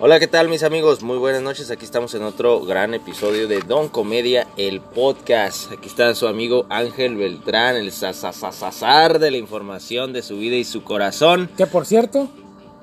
Hola, ¿qué tal mis amigos? Muy buenas noches. Aquí estamos en otro gran episodio de Don Comedia, el podcast. Aquí está su amigo Ángel Beltrán, el sasasasar de la información de su vida y su corazón. Que por cierto,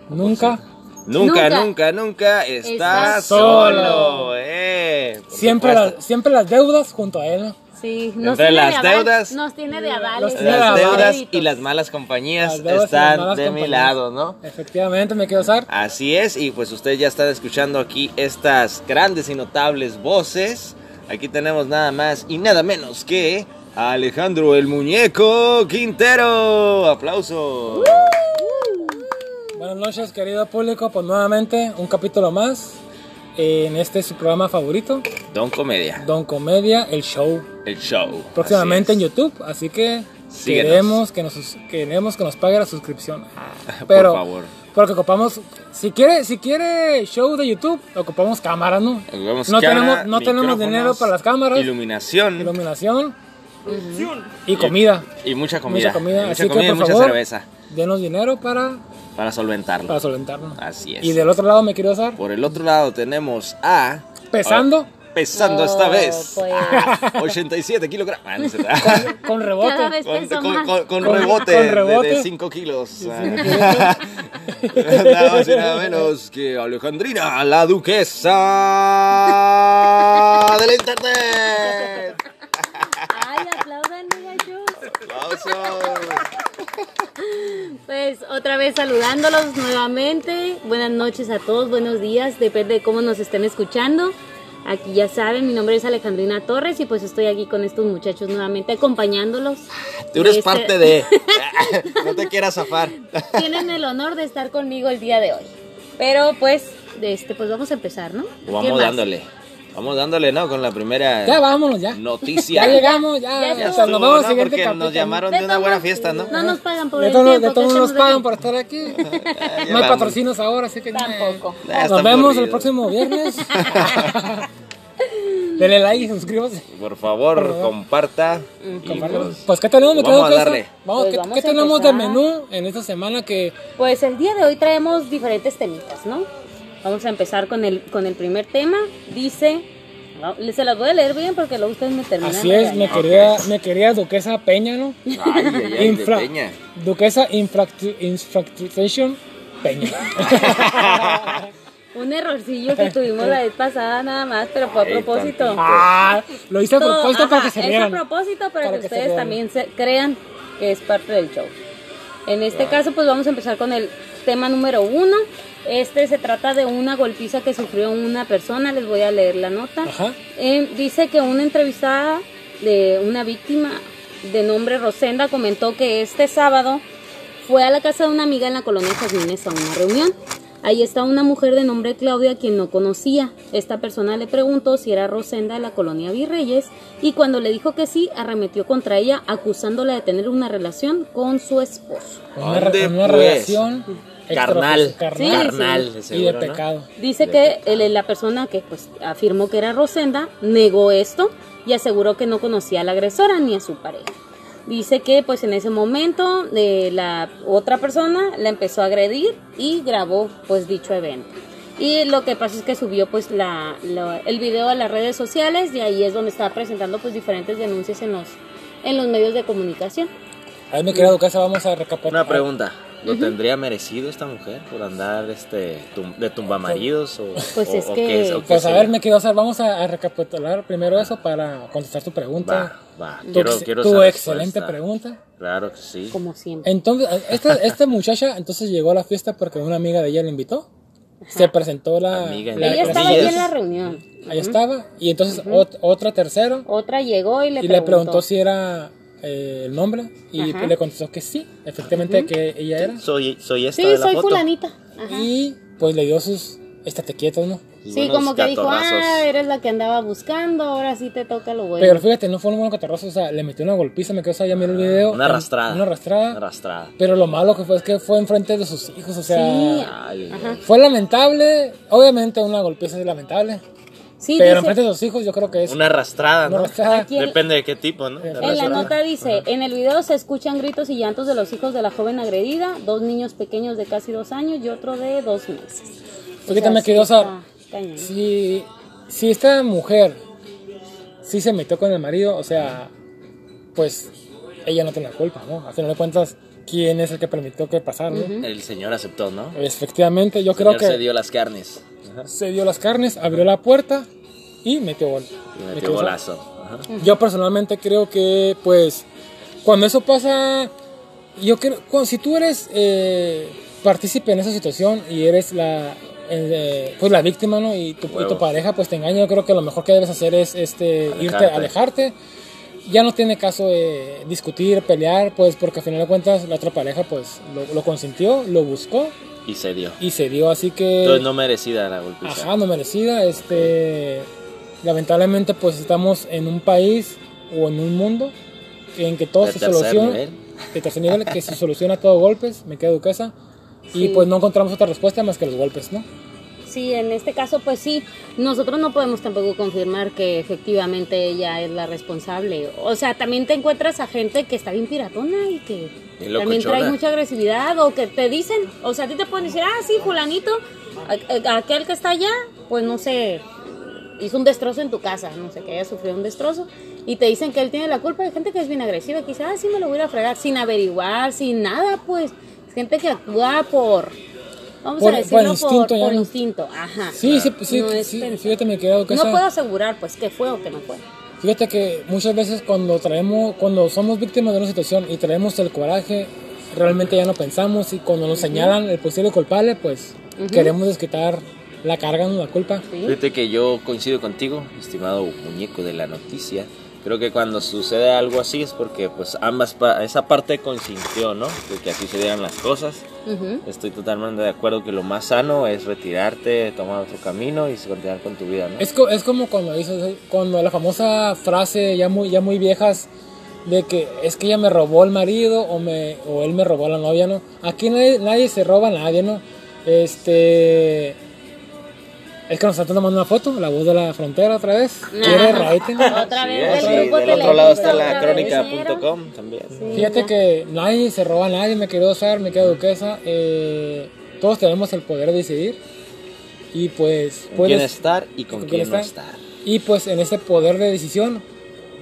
nunca, Nunca, Nunca. nunca, nunca está, Está solo. solo. eh, siempre, las, siempre las deudas junto a él. ¿No? Sí, nos Entre tiene las de aval, deudas- Nos tiene de avales. Tiene Las deudas y las malas compañías Las están malas de mi lado, ¿no? Efectivamente, me quiero usar. Así es, y pues ustedes ya están escuchando aquí estas grandes y notables voces. Aquí tenemos nada más y nada menos que a Alejandro el Muñeco Quintero. ¡Aplauso! Buenas noches, querido público. Pues nuevamente, un capítulo más en este su programa favorito, Don Comedia, Don Comedia, el show. El show. Próximamente en Así. YouTube, así que Síguenos. queremos que, nos, queremos que nos pague la suscripción. Por Pero, favor. porque ocupamos, si quiere, si quiere show de YouTube, ocupamos cámaras, ¿no? Ocupamos no cámara, tenemos, no tenemos dinero para las cámaras, Iluminación iluminación y comida. y mucha comida. Mucha comida, Y así mucha que, comida y por mucha favor, cerveza Denos dinero para, para solventarlo. para solventarnos. Así es. Y del otro lado me quiero usar, Por el otro lado tenemos a... pesando Pesando No, esta vez. pues. 87 kilogramos. Ah, no sé. con rebote. vez Con, peso con- más. con- con Con- rebote, con de- rebote. de 5 kilos. nada más y nada menos que Alejandrina, la duquesa del internet. Ay, aplaudan. Pues otra vez saludándolos nuevamente. Buenas noches a todos, buenos días, depende de cómo nos estén escuchando. Aquí ya saben, mi nombre es Alejandrina Torres y pues estoy aquí con estos muchachos nuevamente acompañándolos. Tú eres Este- parte de. No te quieras zafar. Tienen el honor de estar conmigo el día de hoy. Pero pues, este, pues vamos a empezar, ¿no? ¿Qué Vamos dándole. Vamos dándole, ¿no? Con la primera Ya vámonos, ya. noticia. Ya llegamos, ya. Ya estuvo, nos vemos ¿no? siguiente Porque capítulo. nos llamaron De de una buena fiesta, ¿no? No nos pagan por De el tiempo de todos nos pagan aquí. por estar aquí. Ya No hay vamos. patrocinios ahora, así que. Tampoco. Ya Nos vemos el próximo viernes. Denle like y suscríbase. Por favor, comparta. y Compártelo. pues, Pues, ¿qué tenemos, Vamos a darle. Vamos, Pues ¿qué, vamos qué a tenemos de menú en esta semana que Pues el día de hoy traemos diferentes temitas, ¿no? Vamos a empezar con el, con el primer tema. Dice, no, se las voy a leer bien porque luego ustedes me terminan. así es, me quería, me quería Duquesa Peña, ¿no? Ay, ay, ay, de Infra- Peña. Duquesa Infractu- Infracturation Peña. Un errorcillo que tuvimos la vez pasada nada más, pero fue a propósito. ah, lo hice a Todo, propósito para ajá, que se Es a rieran. propósito para, Para que, que se ustedes rieran. también se crean que es parte del show. En este caso, pues vamos a empezar con el tema número uno. Este se trata de una golpiza que sufrió una persona. Les voy a leer la nota. Ajá. Eh, dice que una entrevistada de una víctima de nombre Rosenda comentó que este sábado fue a la casa de una amiga en la colonia Jazmines a una reunión. Ahí está una mujer de nombre Claudia quien no conocía. Esta persona le preguntó si era Rosenda de la colonia Virreyes y cuando le dijo que sí, arremetió contra ella acusándola de tener una relación con su esposo. Una, ¿Dónde, una pues? relación Carnal. carnal Sí, Carnal, de y de pecado. Dice que el- la persona que pues afirmó que era Rosenda negó esto y aseguró que no conocía a la agresora ni a su pareja. Dice que pues en ese momento eh, la otra persona la empezó a agredir y grabó pues dicho evento. Y lo que pasa es que subió pues la, la- el video a las redes sociales y ahí es donde estaba presentando pues diferentes denuncias en los, en los medios de comunicación. Ahí mi querida Duquesa, vamos a recapitular. Una pregunta. ¿Lo tendría merecido esta mujer por andar este tum- de tumbamaridos o, Pues o- es o que- qué es, o qué Pues a ver, me quiero hacer, vamos a, a recapitular primero eso para contestar tu pregunta. Va, va. Tu, Quiero, ex- quiero tu excelente respuesta. pregunta. Claro que sí. Como siempre. Entonces, esta, esta muchacha entonces llegó a la fiesta porque una amiga de ella la invitó. Se presentó la... Amiga, la- Ella la- estaba ahí en la reunión. Ahí estaba. Y entonces ot- otra tercero. Otra llegó y le y preguntó. le preguntó si era eh, el nombre. Y Ajá. pues le contestó que sí, efectivamente que ella era. Soy, soy esta Sí, de la soy foto. fulanita. Ajá. Y pues le dio sus... Estate quieto, ¿no? Y Sí, como que dijo, ah, eres la que andaba buscando, ahora sí te toca lo bueno. Pero fíjate, no fue un buen catarroso, o sea, le metió una golpiza, me quedó, o sea, ya miró el video. Una en- arrastrada. Una arrastrada. Una arrastrada. Pero lo malo que fue es que fue enfrente de sus hijos, o sea, Sí. Ay, fue lamentable. Obviamente una golpiza es lamentable. Sí, pero dice- enfrente de sus hijos yo creo que es Una arrastrada, una ¿no? arrastrada. Aquí en- Depende de qué tipo, ¿no? En la nota dice, en el video se escuchan gritos y llantos de los hijos de la joven agredida, dos niños pequeños de casi dos años y otro de dos meses. Fíjate, O sea, me quedó, o sea, si, si esta mujer sí se metió con el marido, o sea, pues ella no tiene la culpa, ¿no? A final de cuentas, ¿quién es el que permitió que pasara, no? El señor aceptó, ¿no? Efectivamente, yo El creo señor que se dio las carnes. Ajá. se dio las carnes, abrió la puerta y metió gol. Y Metió metió gol. golazo. Ajá. Yo personalmente creo que, pues, cuando eso pasa, yo creo, cuando- si tú eres eh, partícipe en esa situación y eres la, eh, pues la víctima, ¿no? Y tu, y tu pareja, pues te engaña, yo creo que lo mejor que debes hacer es, este, irte, Alejarte. alejarte. Ya no tiene caso eh, discutir, pelear, pues, porque al final de cuentas la otra pareja, pues, lo, lo consintió, lo buscó Y se dio. y se dio, así que... Entonces no merecida la golpiza. Ajá, no merecida. Este, lamentablemente, pues estamos en un país o en un mundo en que todo De se soluciona. nivel. De tercer nivel, que se soluciona todo golpes, me queda duquesa. Y Sí. pues no encontramos otra respuesta más que los golpes, ¿no? Sí, en este caso, pues sí, nosotros no podemos tampoco confirmar que efectivamente ella es la responsable. O sea, también te encuentras a gente que está bien piratona y que también trae mucha agresividad o que te dicen, o sea, a ti te pueden decir, ah, sí, fulanito, aquel que está allá, pues no sé, hizo un destrozo en tu casa, no sé, que haya sufrido un destrozo, y te dicen que él tiene la culpa. Hay gente que es bien agresiva, dice, ah, sí, me lo voy a fregar, sin averiguar, sin nada, pues. Gente que actúa por, vamos Por- a decirlo, por instinto por ¿no? instinto, ajá. Sí, sí, sí, No sí, fíjate, me queda No puedo asegurar, pues, que fue o que no fue. Fíjate que muchas veces cuando traemos, cuando somos víctimas de una situación y traemos el coraje, realmente ya no pensamos y cuando nos señalan el posible culpable, pues queremos desquitar la carga, ¿no? la culpa. ¿sí? Fíjate que yo coincido contigo, estimado muñeco de la noticia. Creo que cuando sucede algo así es porque pues ambas pa- esa parte consintió, ¿no? De que así se dieran las cosas. Ujú. Estoy totalmente de acuerdo que lo más sano es retirarte, tomar otro camino y continuar con tu vida, ¿no? Es, co- es como cuando dices, cuando la famosa frase ya muy, ya muy viejas de que es que ella me robó el marido o, me, o él me robó a la novia, ¿no? Aquí nadie, nadie se roba a nadie, ¿no? Este... Es que nos están tomando una foto, la voz de la frontera otra vez. ¿Quiere rating? Otra Sí, vez es, del otro lado está la crónica.com también. Fíjate que nadie se roba a nadie, me quedó usar, me quedó duquesa. eh, todos tenemos el poder de decidir. Y pues Con quién puedes, estar y con, con quién quién no estar. estar. Y pues en ese poder de decisión,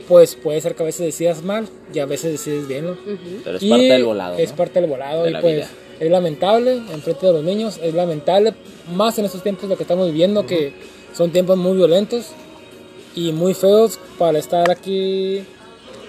pues puede ser que a veces decidas mal y a veces decides bien, ¿no? Pero es Y parte del volado. Es ¿no? parte del volado De y la pues vida. Es lamentable en frente de los niños, es lamentable más en estos tiempos lo que estamos viviendo que son tiempos muy violentos y muy feos para estar aquí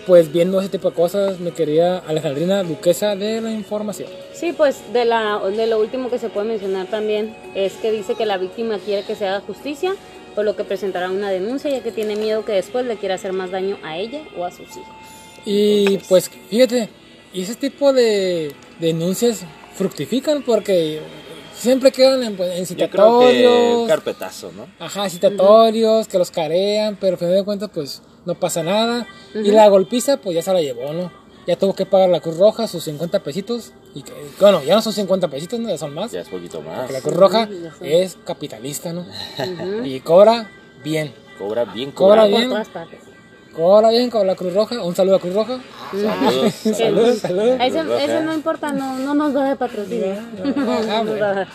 pues viendo ese tipo de cosas, mi querida Alejandrina Duquesa de la Información. Sí, pues de, la, de lo último que se puede mencionar también es que dice que la víctima quiere que se haga justicia, por lo que presentará una denuncia ya que tiene miedo que después le quiera hacer más daño a ella o a sus hijos. Y Entonces- pues fíjate, y ese tipo de denuncias fructifican porque siempre quedan en, pues, en Yo creo que citatorios. un carpetazo, ¿no? Ajá, citatorios, que los carean, pero al final de cuentas, pues no pasa nada. Y la golpiza, pues ya se la llevó, ¿no? Ya tuvo que pagar la Cruz Roja sus 50 pesitos. Y que, bueno, ya no son 50 pesitos, ¿no? ya son más. Ya es poquito más. Porque la Cruz Roja es capitalista, ¿no? Y cobra bien. Cobra bien Cobra cobrado. Por bien. todas partes. Cobra bien con la Cruz Roja. Un saludo a Cruz Roja. Saludos. Saludos, saludos. Ese, Roja. ese no importa, no, no nos va a dar patrocinio. Ah, No nos bueno.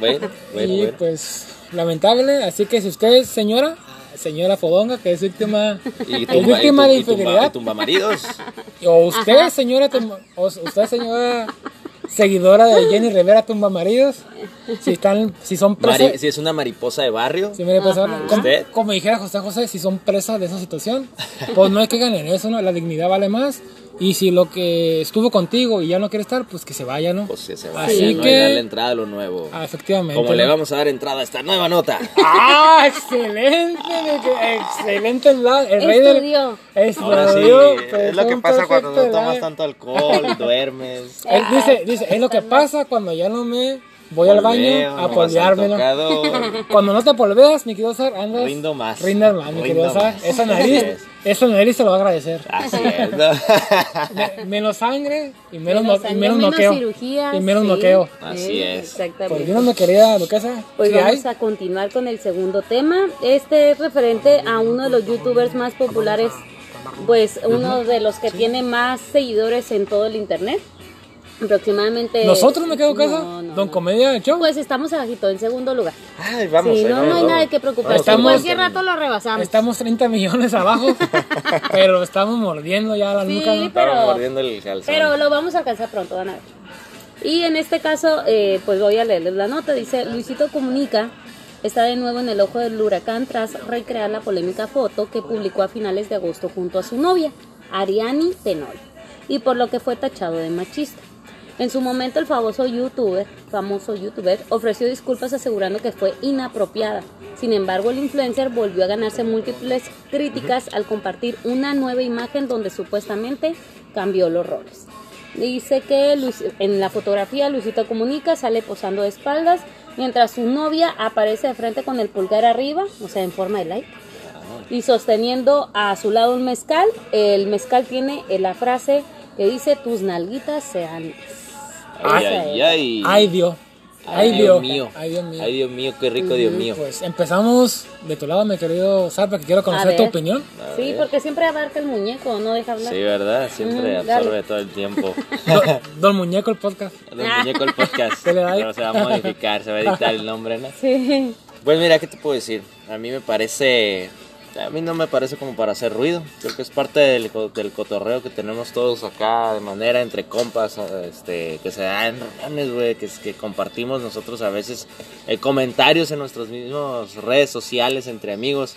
Bueno, bueno, y bueno. pues lamentable, así que si usted es señora, señora Fodonga, que es víctima, Y es tumba, y víctima de y tumba- infidelidad, y tumba maridos. o usted señora, o usted señora seguidora de Jenny Rivera Tumba Maridos, si están, si son presas, si es una mariposa de barrio. si como, como dijera José José, si son presas de esa situación, pues no hay que ganar eso, ¿no? La dignidad vale más. Y si lo que estuvo contigo y ya no quiere estar, pues que se vaya, ¿no? Pues que se vaya, Así ¿no? que- Y darle entrada a lo nuevo. Ah, efectivamente. Como le vamos a dar entrada a esta nueva nota. ¡Ah! ¡Excelente! ¡Excelente! El, rey del. Estudió. Ahora sí, Estudió, es lo que pasa cuando no tomas tanto alcohol, duermes. Él dice, dice, es lo que pasa cuando ya no me voy al baño a tocador. Cuando no te polveas, mi querido Sar, andas. Rindo más. Rindas más, mi querido Sar. Esa nariz, Así es. esa nariz se lo va a agradecer. Así es, ¿no? Me- menos sangre y menos, Menos no- y menos menos noqueo. cirugías, y menos sí. noqueo. Así Sí, es. Exactamente. Pues dinos, mi querida Duquesa, Pues ¿qué hay? vamos a continuar con el segundo tema. Este es referente a uno de los youtubers más populares, pues uno de los que tiene más seguidores en todo el internet. Aproximadamente. ¿Nosotros me quedo casa? No, no, ¿Don no. Comedia Show? Pues estamos abajito, en segundo lugar. Ay, vamos. sí, no, no hay nada de qué preocuparse. Estamos- Cualquier rato lo rebasamos. Estamos 30 millones abajo, pero estamos mordiendo ya la Sí, nuca. ¿no? pero- mordiendo el calzón. Pero lo vamos a alcanzar pronto, van a ver. Y en este caso, eh, pues voy a leerles la nota. Dice, Luisito Comunica está de nuevo en el ojo del huracán tras recrear la polémica foto que publicó a finales de agosto junto a su novia, Ariani Tenol, y por lo que fue tachado de machista. En su momento el famoso youtuber, famoso youtuber ofreció disculpas asegurando que fue inapropiada. Sin embargo, el influencer volvió a ganarse múltiples críticas al compartir una nueva imagen donde supuestamente cambió los roles. Dice que en la fotografía Luisito Comunica sale posando de espaldas mientras su novia aparece de frente con el pulgar arriba, o sea, en forma de like, y sosteniendo a su lado un mezcal. El mezcal tiene la frase que dice tus nalguitas sean. Ay, ay, ay. Ay, Dios. Ay, Ay, Dios Dios. mío. Ay, Dios mío. Ay, Dios mío, qué rico, Dios mío. Pues empezamos de tu lado, mi querido Sarpa, que quiero conocer tu opinión. A Sí, ver. porque siempre abarca el muñeco, no deja hablar. Sí, ¿verdad? Siempre absorbe todo el tiempo. Do- Don Muñeco, el podcast. Don Muñeco el podcast. Se le da ahí. Pero se va a modificar, se va a editar el nombre, ¿no? Sí. Pues mira, ¿qué te puedo decir? A mí me parece... A mí no me parece como para hacer ruido. Creo que es parte del, del cotorreo que tenemos todos acá de manera entre compas, este, que se da en reuniones, güey, que, es- que compartimos nosotros a veces eh, comentarios en nuestras mismas redes sociales entre amigos.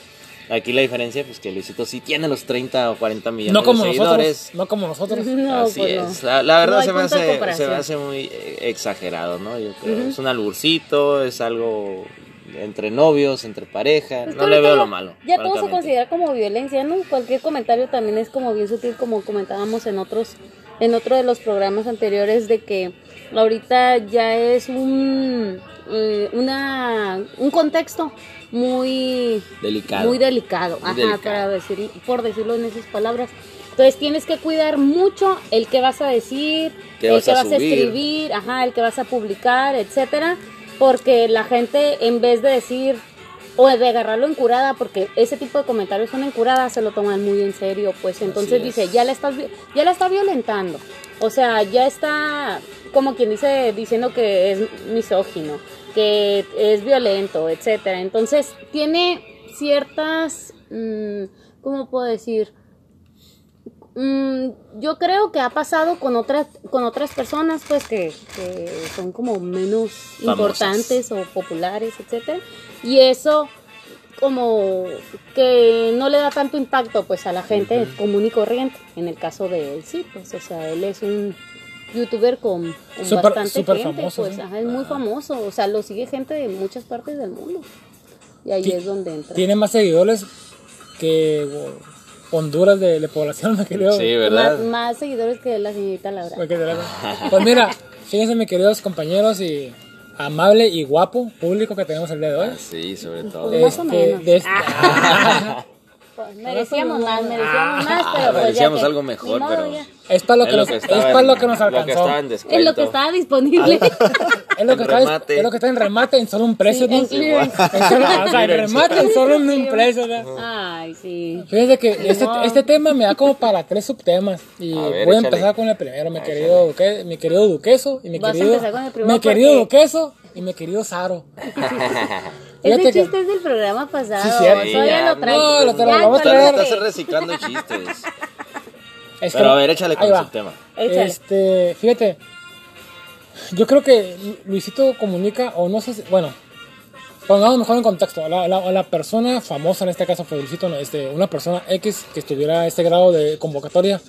Aquí la diferencia pues que Luisito sí tiene los 30 o 40 millones No como de nosotros. seguidores. No como nosotros. No, Así pues no. es. La, la verdad No se, me hace, se me hace muy eh, exagerado, ¿no? Yo creo. Es un alburcito, es algo entre novios, entre pareja. Es que No le veo lo malo. Ya todo se considera como violencia, ¿no? Cualquier comentario también es como bien sutil, como comentábamos en otros, en otro de los programas anteriores, de que ahorita ya es un, eh, una, un contexto muy Delicado. muy delicado, Muy ajá, delicado. para decir, por decirlo en esas palabras. Entonces tienes que cuidar mucho el que vas a decir, ¿Qué el vas que vas a escribir, ajá, el que vas a publicar, etcétera, porque la gente en vez de decir o de agarrarlo en curada, porque ese tipo de comentarios son en curada, se lo toman muy en serio, pues entonces es. dice, ya la estás ya la está violentando. O sea, ya está como quien dice diciendo que es misógino, que es violento, etcétera. Entonces, tiene ciertas mm, ¿cómo puedo decir? Mm, yo creo que ha pasado con otras con otras personas pues que, que son como menos Famosas. importantes o populares etcétera. Y eso como que no le da tanto impacto pues a la gente común y corriente en el caso de él sí pues o sea él es un youtuber con, con Súper- bastante gente famoso, pues sí. ajá, es muy famoso o sea lo sigue gente de muchas partes del mundo. Y ahí es donde entra. Tiene más seguidores que Honduras de, de población, me creo. Sí, más, ¿verdad? más seguidores que la señorita Laura. Pues mira, fíjense mis queridos compañeros y amable y guapo público que tenemos el día de hoy. Sí, sobre todo. Pues más o menos. de este- Pues, merecíamos más, merecíamos más, pero pues ya merecíamos que- algo mejor, modo, pero- ya. es para lo que, Es lo nos, es para lo que nos Lo que alcanzó. Es lo que estaba disponible. Es lo que En está, es lo que está en remate en solo un precio. Sí, ¿no? clearance. En solo- o sea, en remate en solo un, precio. ¿no? Ay, sí. Fíjense que este, este tema me da como para tres subtemas. Y A ver, voy a échale. empezar con el primero, mi querido, duque- mi querido Duqueso y mi querido, mi querido Duqueso y mi querido Saro. Ese que- chiste es del programa pasado. Sí, cierto. Todavía ya, lo traigo. no, lo Ya, lo vamos a traer. Estás reciclando chistes. Es que- Pero a ver, échale con va. subtema. Échale. Este, fíjate, yo creo que Lu- Luisito comunica, o no sé si, bueno, pongamos mejor en contexto, la, la, la persona famosa en este caso fue Luisito, no, este, una persona X que estuviera a este grado de convocatoria,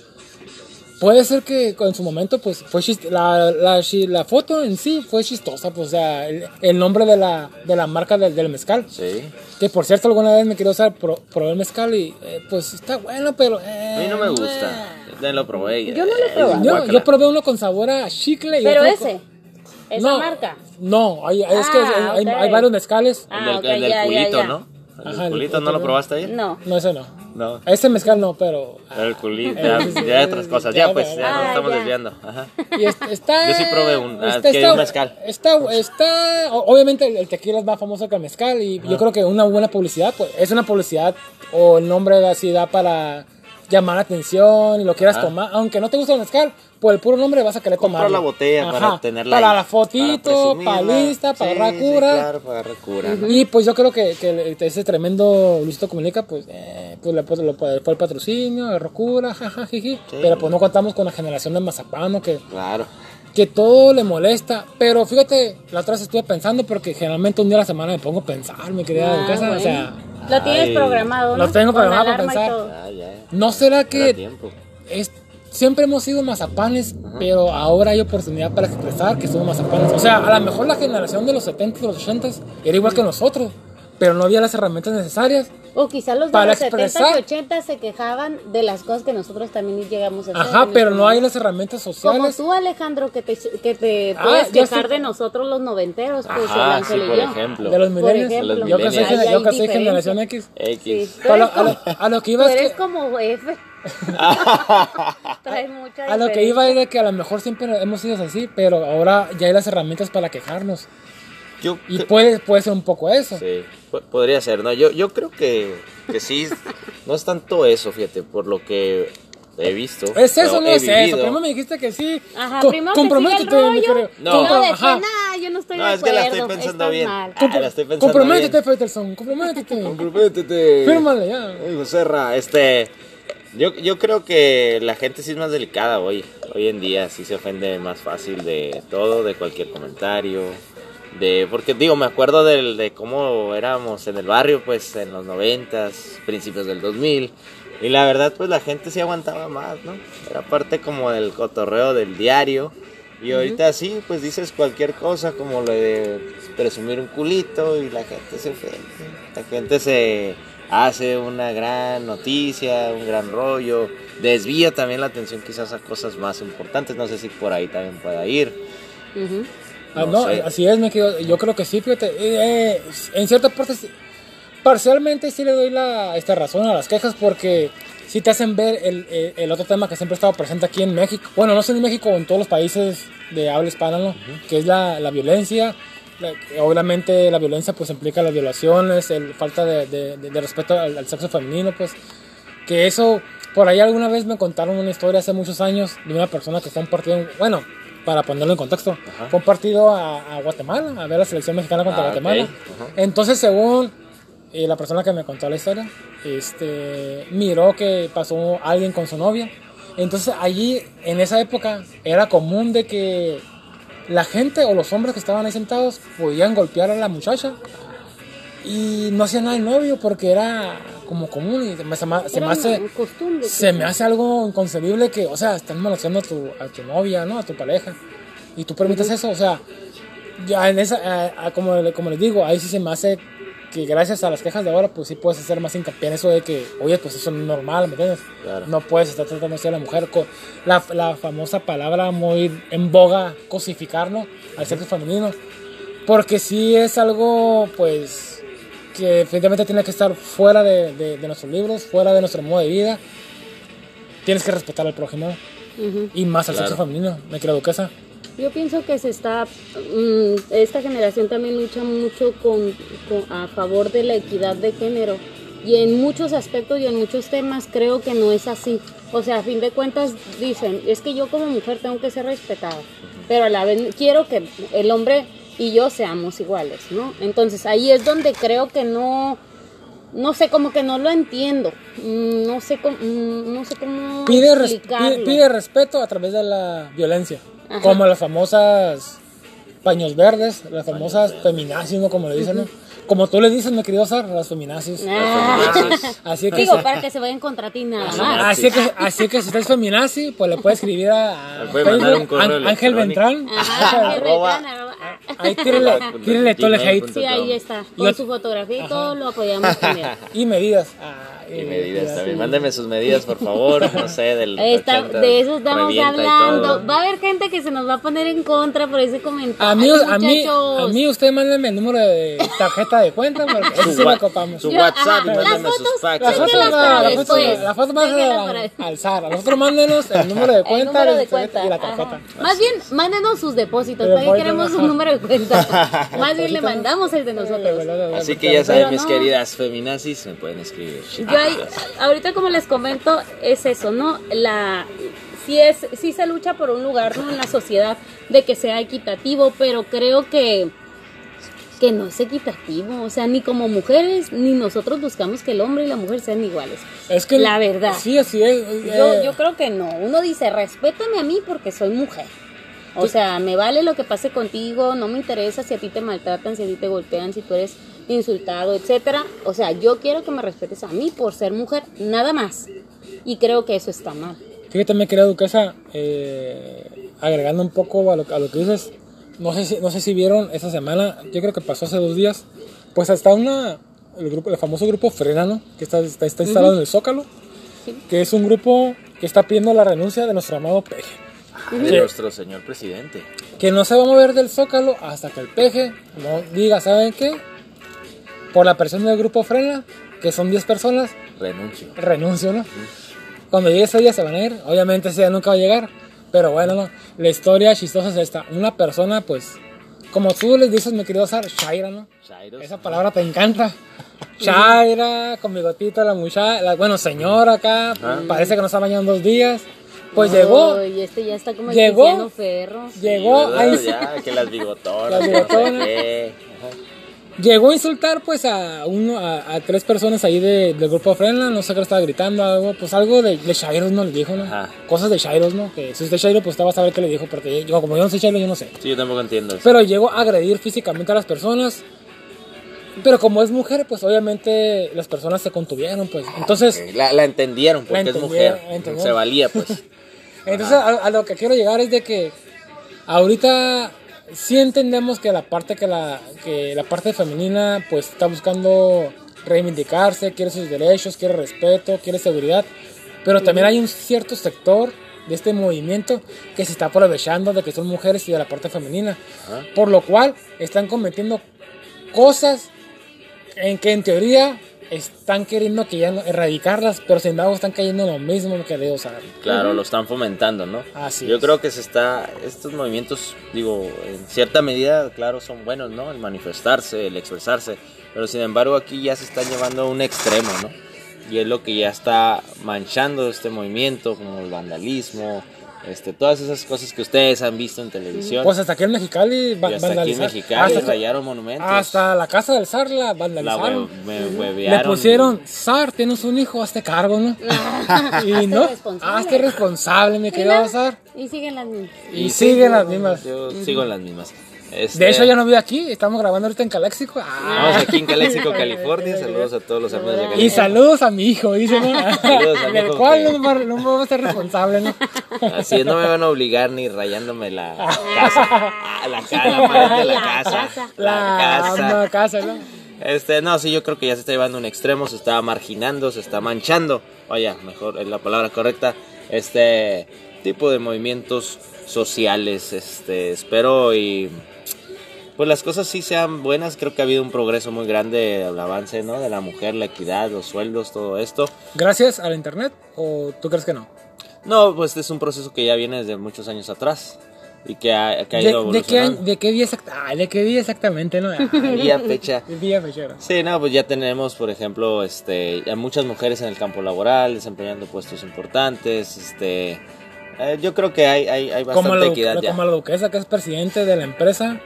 puede ser que en su momento, pues, fue chist- la, la, la foto en sí fue chistosa, pues, o sea, el, el nombre de la, de la marca del, del mezcal, Sí. que por cierto alguna vez me quiero usar, pro, probé el mezcal y, eh, pues, está bueno, pero... eh, A mí no me gusta. Ya lo probé. Yo no lo he probado. yo, yo probé uno con sabor a chicle y Pero otro ese, con- esa no, marca. No, hay, es que Ah, hay, varios mezcales. Ah, El del, ok, el del ya, ya, culito, ya. ¿no? El del Ajá, el culito, ¿no lo probaste ayer? No. No, ese no. No. Ese mezcal no, pero. Pero el culito, Eh, ya, ya hay otras cosas. ya, pues, ya, ya. nos Ah, estamos ya. desviando. Ajá. Y es- está. Yo sí probé un- ah, está- que está- un mezcal. Está, está, obviamente el, el tequila es más famoso que el mezcal y yo creo que una buena publicidad, pues es una publicidad o el nombre así da para llamar la atención y lo quieras Ajá. tomar, aunque no te guste el mezcal, por el puro nombre vas a querer tomar la botella para tenerla Para ahí, la fotito, para, lista, para Sí, agarrar sí, cura. claro, para agarrar cura. ¿no? Y pues yo creo que, que ese tremendo Luisito Comunica, pues, eh, pues le pues, lo- fue el patrocinio, agarró cura, jaja, jiji. Pero pues no contamos con la generación de Mazapano que, Claro. que todo le molesta. Pero fíjate, la otra vez estuve pensando porque generalmente un día a la semana me pongo a pensar, mi querida Ah, duquesa, O bueno. sea, Lo tienes Ay. programado, ¿no? Lo tengo programado para pensar. Ya, ya. ¿no será que es, siempre hemos sido mazapanes, pero ahora hay oportunidad para expresar que somos mazapanes? O sea, a lo mejor la generación de los 70 y los 80 era igual que nosotros, pero no había las herramientas necesarias. O quizá los de Para los 70 expresar. y 80 se quejaban de las cosas que nosotros también llegamos a hacer. Ajá, pero este no hay las herramientas Como sociales. tú, Alejandro, que te, que te Ah, puedes quejar de nosotros los noventeros, pues el Ajá, sí, por yo. ejemplo. De los ejemplo. Yo que soy, yo que generación X. X. Sí, tú A lo, eres a lo- como- a lo que tú iba es eres que, como F. Mucha a lo que iba es de que a lo mejor siempre hemos sido así, pero ahora ya hay las herramientas para quejarnos. Yo Y puede, puede ser un poco eso. Sí, po- podría ser, ¿no? Yo, yo creo que, que sí, no es tanto eso, fíjate, por lo que he visto. ¿Es eso no es eso? vivido. Primero me dijiste que sí. Ajá, Co- primero el comprométete, mi rollo. querido. No. Compro- después, ajá. nah, yo no estoy de No, es que la estoy pensando bien. Ah, la estoy pensando comprométete, bien. Peterson, comprométete. Comprométete. Fírmale ya. Ay, José Ra, este, yo, yo creo que la gente sí es más delicada hoy, hoy en día, sí se ofende más fácil de todo, de cualquier comentario, de, porque digo, me acuerdo del, de cómo éramos en el barrio, pues en los noventas, principios del 2000, y la verdad, pues la gente sí aguantaba más, ¿no? Era parte como del cotorreo del diario, y ahorita sí, pues dices cualquier cosa como lo de presumir un culito y la gente se ofende. La gente se hace una gran noticia, un gran rollo, desvía también la atención quizás a cosas más importantes, no sé si por ahí también pueda ir. Ujú. Ah, No así es, me quedo, yo creo que sí, fíjate. eh, eh, en cierta parte, parcialmente sí le doy la, esta razón a las quejas porque sí te hacen ver el, el- el otro tema que siempre ha estado presente aquí en México. Bueno, no sé en México en todos los países de habla hispana, ¿no? Que es la, la violencia. Obviamente la violencia pues implica las violaciones, el falta de, de- de- de respeto al, al sexo femenino, pues que eso, por ahí alguna vez me contaron una historia hace muchos años de una persona que a un partido, bueno, para ponerlo en contexto, fue un partido a, a Guatemala, a ver la selección mexicana contra Ah, Guatemala. ok. Ajá. Entonces, según eh, la persona que me contó la historia, este, miró que pasó alguien con su novia. Entonces, allí, en esa época, era común de que la gente o los hombres que estaban ahí sentados podían golpear a la muchacha y no hacía nada el novio porque era como común y se me, se Era me hace una costumbre. se me hace algo inconcebible que o sea están molestando a tu, a tu novia no a tu pareja y tú permites eso o sea ya en esa a- a- como, como les digo ahí sí se me hace que gracias a las quejas de ahora pues sí puedes hacer más hincapié en eso de que oye pues eso no es normal ¿me entiendes? Claro. no puedes estar tratando así a la mujer con la, la famosa palabra muy en boga cosificar ¿no? al sexo femenino porque sí es algo, pues, que definitivamente tiene que estar fuera de, de- de nuestros libros, fuera de nuestro modo de vida. Tienes que respetar al prójimo Ujú. y más al Claro. sexo femenino, me creo duquesa. Yo pienso que se está, mm, esta generación también lucha mucho con, con- a favor de la equidad de género y en muchos aspectos y en muchos temas creo que no es así. O sea, a fin de cuentas dicen, es que yo como mujer tengo que ser respetada, pero a la vez quiero que el hombre y yo seamos iguales, ¿no? Entonces ahí es donde creo que no, no sé, como que no lo entiendo, Mm, no sé cómo, mm, no sé cómo Pide, explicarlo. pide, pide respeto a través de la violencia, Ajá. como las famosas paños verdes, las famosas feminazis, ¿no? Como le dicen, ¿no? Como tú le dices, mi querido Sar, las feminazis. Ah. Así que, Digo, para que se vayan contra ti nada más. así que, así que si estás feminazi, pues le puedes escribir a, An- Ángel. Ventral. Ajá, Ángel arroba. Ahí tírele, tírele todo el hate. Sí, ahí está. Y Con su fotografía y todo lo apoyamos él. Y medidas. Ah, Y medidas también. Mándenme sus medidas, por favor. No sé, del. Está- 80, de eso estamos y hablando. Va a haber gente que se nos va a poner en contra por ese comentario. A mí, a mí, a mí usted mándeme el número de tarjeta de cuenta porque eso sí wa- lo copamos. su WhatsApp y las mándenme sus fotos, packs. La foto, Déjenlas la, para la foto, después. la foto más Déjenlas a- nosotros mándenos el número de El cuenta, número de y cuenta. la ajá. tarjeta. Más bien, mándenos sus depósitos. El ¿Para qué depósito, queremos un número de cuenta? Más bien le mandamos el de nosotros. Así que ya saben, mis queridas feminazis, me pueden escribir. Yo Pero hay, ahorita como les comento, es eso, ¿no? La, sí, es, sí se lucha por un lugar ¿no? en la sociedad de que sea equitativo, pero creo que, que no es equitativo. O sea, ni como mujeres, ni nosotros buscamos que el hombre y la mujer sean iguales. Es que La verdad. Sí, así es. Yo, eh, yo creo que no. Uno dice, respétame a mí porque soy mujer. O sea, me vale lo que pase contigo, no me interesa si a ti te maltratan, si a ti te golpean, si tú eres insultado, etcétera. O sea, yo quiero que me respetes a mí por ser mujer, nada más. Y creo que eso está mal. Fíjate, mi querida Duquesa, eh, agregando un poco a lo, a lo que dices, no sé, si, no sé si vieron esta semana, yo creo que pasó hace dos días, pues está una, el, grupo, el famoso grupo Frenano, que está, está, está instalado en el Zócalo, que es un grupo que está pidiendo la renuncia de nuestro amado Peje. De nuestro señor presidente. Que no se va a mover del Zócalo hasta que el Peje no diga, ¿saben qué? Por la presión del grupo Frena, que son 10 personas, Renuncio. renuncio, ¿no? Cuando llegue ese día se van a ir. Obviamente ese día nunca va a llegar. Pero bueno, no. La historia chistosa es esta. Una persona, pues, como tú les dices, mi querido Sar, Shaira, ¿no? Chairos. Esa palabra te encanta. Shaira, con bigotito, la muchacha, la, bueno, señora acá, parece que no está bañando dos días. Pues llegó, Y este ya está como llegó- Ferro. llegó a, ins- Ya, que las bigotonas. Las no bigotonas. Llegó a insultar pues a uno, a, a tres personas ahí de- del grupo Frenla, no sé qué le estaba gritando, algo, pues algo de, de Shairos no le dijo, ¿no? Ajá. Cosas de Shairos, ¿no? Que si usted es Shairo, pues usted va a saber qué le dijo, porque yo, como yo no soy Shairo, yo no sé. Sí, yo tampoco entiendo eso. Pero llegó a agredir físicamente a las personas. Pero como es mujer, pues obviamente las personas se contuvieron, pues. Entonces, Ok, La, la entendieron porque La es mujer. entendieron. Se valía, pues. entonces a, a lo que quiero llegar es de que ahorita sí entendemos que la parte que la que la parte femenina pues está buscando reivindicarse, quiere sus derechos, quiere respeto, quiere seguridad, pero también hay un cierto sector de este movimiento que se está aprovechando de que son mujeres y de la parte femenina, por lo cual están cometiendo cosas en que en teoría están queriendo que ya no, erradicarlas, pero sin embargo están cayendo en lo mismo que de usar. Claro, lo están fomentando, ¿no? Así Yo es. creo que se está, estos movimientos, digo, en cierta medida, claro, son buenos, ¿no? El manifestarse, el expresarse, pero sin embargo aquí ya se están llevando a un extremo, ¿no? Y es lo que ya está manchando este movimiento, como el vandalismo, este, todas esas cosas que ustedes han visto en televisión. Pues hasta aquí en Mexicali va- hasta aquí en. Mexicali hasta, rayaron monumentos. hasta la casa del zar la la vandalizaron. hue- me- Le pusieron, zar, tienes un hijo, hazte cargo, ¿no? y no, responsable. hazte responsable, mi Y querido zar. Y siguen las mismas. Y, siguen yo- las mismas. Yo sigo en las mismas. Este, De hecho, ya no vive aquí, estamos grabando ahorita en Caléxico. Ah. Estamos aquí en Calexico, California. Saludos a todos los amigos de Y California. saludos a mi hijo, dice, ¿no? Saludos a mi Del cual que- no, me- no me voy a ser responsable, ¿no? Así es, no me van a obligar ni rayándome la casa. Ah, la, ca- la pared de la La casa. casa. La La casa. no, casa, ¿no? Este, no, sí, yo creo que ya se está llevando a un extremo, se está marginando, se está manchando. Vaya, mejor es la palabra correcta. Este tipo de movimientos sociales, este, espero y pues las cosas sí sean buenas. Creo que ha habido un progreso muy grande, el avance, ¿no? De la mujer, la equidad, los sueldos, todo esto. ¿Gracias al internet o tú crees que no? No, pues es un proceso que ya viene desde muchos años atrás y que ha, que ha ¿De, ido de qué, año- evolucionando. de qué día exacta- ah, ¿De qué día exactamente, no? Ah, Y a fecha. Día fechero. Sí, no, pues ya tenemos, por ejemplo, este, a muchas mujeres en el campo laboral desempeñando puestos importantes, este, eh, yo creo que hay, hay, hay Como bastante la, equidad ya. como la duquesa que es presidente de la empresa,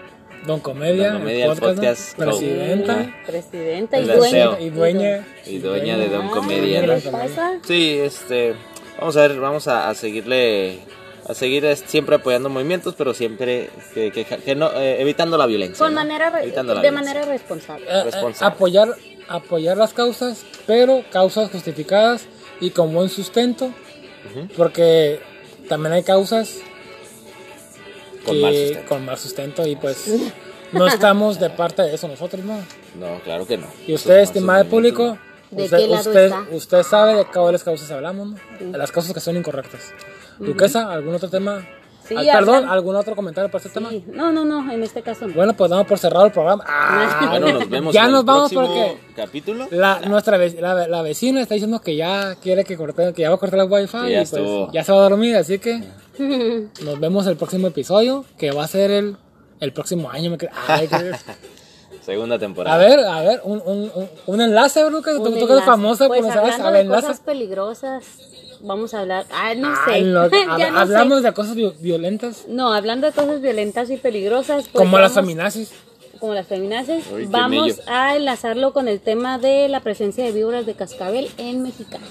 Don Comedia, Don Comedia, el el podcast, ¿no? podcast, presidenta Presidenta y dueña. deseo. y dueña. Y dueña de Don Ah, Comedia. Sí, este, vamos a ver, vamos a, a seguirle, a seguir siempre apoyando movimientos, pero siempre que, que- que no, eh, evitando la violencia. De violencia. manera responsable. Eh, eh, Responsable. apoyar, apoyar las causas, pero causas justificadas y con buen sustento, porque también hay causas Con que- mal sustento. con mal sustento y pues no estamos de parte de eso nosotros, ¿no? No, claro que no. Y usted, Esos estimado público, ¿De usted, qué lado usted, está? usted sabe de cuáles causas hablamos, ¿no? De las causas que son incorrectas. Duquesa, ¿algún otro tema? Sí, Ah, perdón, ¿algún otro comentario para este tema? Sí. No, no, no, en este caso no. Bueno, pues damos por cerrado el programa. Ah, Bueno, nos vemos ya en nos el vamos porque capítulo. la, nuestra ve- la, la vecina está diciendo que ya quiere que corte, que ya va a cortar el wifi Que ya y pues ya se va a dormir, así que nos vemos el próximo episodio, que va a ser el, el próximo año. Me Ay, Segunda temporada. A ver, a ver, un, un, un, un enlace, bro, que tú, Un tú que eres enlace. famosa, pues pues, de enlace. cosas peligrosas, vamos a hablar. Ah, no sé. Ay, lo- ya hab- no hablamos sé. de cosas vi- violentas, No, hablando de cosas violentas y peligrosas, pues como las feminazis. como las feminazis, Uy, vamos a enlazarlo con el tema de la presencia de víboras de cascabel en Mexicali.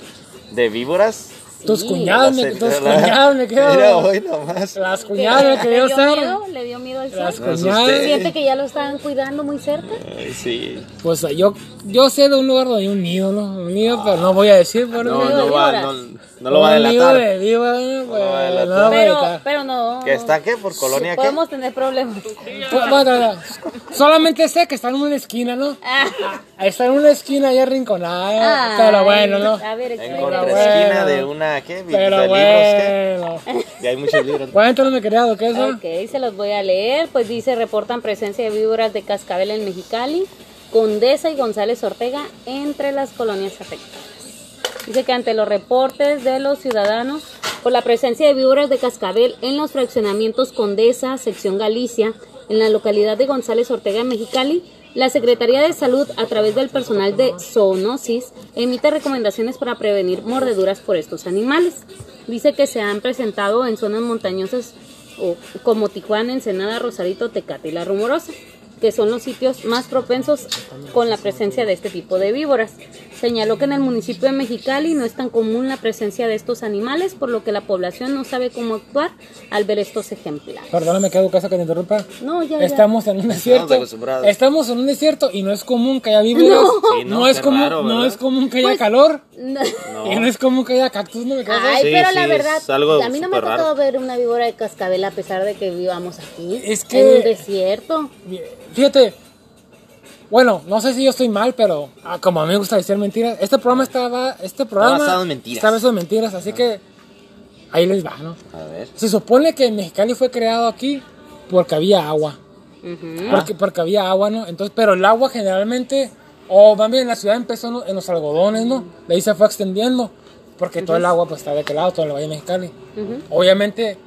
¿De víboras? Tus Sí. cuñadas, me, tus me Mira, quedo. hoy nomás. Las cuñadas me ¿Le quería dio usar. miedo? ¿Le dio miedo al Las sol? Cuñadas. ¿Siente que ya lo estaban cuidando muy cerca? Ay, sí. Pues yo, yo sé de un lugar donde hay un nido, ¿no? Un nido, pero no voy a decir por No, nido no de va, no, no lo va a delatar. de víboras, pues, lo va a no delatar. Pero, pero no. ¿Que está qué? ¿Por colonia qué? Podemos tener problemas. Solamente sé que está en una esquina, ¿no? Ah, Está en una esquina ahí arrinconada, ay, pero bueno, ¿no? A ver, En bueno. de una, ¿qué? Pero ¿De libros qué? bueno. Y hay muchos libros. Cuéntanos, mi querida duquesa. Ok, se los voy a leer. Pues dice, reportan presencia de víboras de cascabel en Mexicali, Condesa y González Ortega entre las colonias afectadas. Dice que ante los reportes de los ciudadanos por la presencia de víboras de cascabel en los fraccionamientos Condesa, sección Galicia, en la localidad de González Ortega Mexicali, la Secretaría de Salud, a través del personal de zoonosis, emite recomendaciones para prevenir mordeduras por estos animales. Dice que se han presentado en zonas montañosas como Tijuana, Ensenada, Rosarito, Tecate y La Rumorosa, que son los sitios más propensos con la presencia de este tipo de víboras. Señaló que en el municipio de Mexicali no es tan común la presencia de estos animales, por lo que la población no sabe cómo actuar al ver estos ejemplares. Perdóname, querida duquesa, que te interrumpa. No, ya, ya. Estamos en un desierto. Estamos en un desierto y no es común que haya víboras. Sí, no, no, es común, raro, no es común que haya Pues- calor. No. Y no es común que haya cactus, no me Ay, Sí, pero sí, la es verdad, algo a mí no me ha tocado raro. ver una víbora de cascabel a pesar de que vivamos aquí. Es que- En un desierto. Fíjate, bueno, no sé si yo estoy mal, pero ah, como a mí me gusta decir mentiras, este programa estaba, este programa basado en mentiras. está basado en mentiras, así que ahí les va, ¿no? A ver. Se supone que Mexicali fue creado aquí porque había agua, Ujú. porque, porque había agua, ¿no? Entonces, pero el agua generalmente, o más bien la ciudad empezó en, los algodones, ¿no? De ahí se fue extendiendo, porque todo el agua pues está de aquel lado, todo el valle de Mexicali. Obviamente...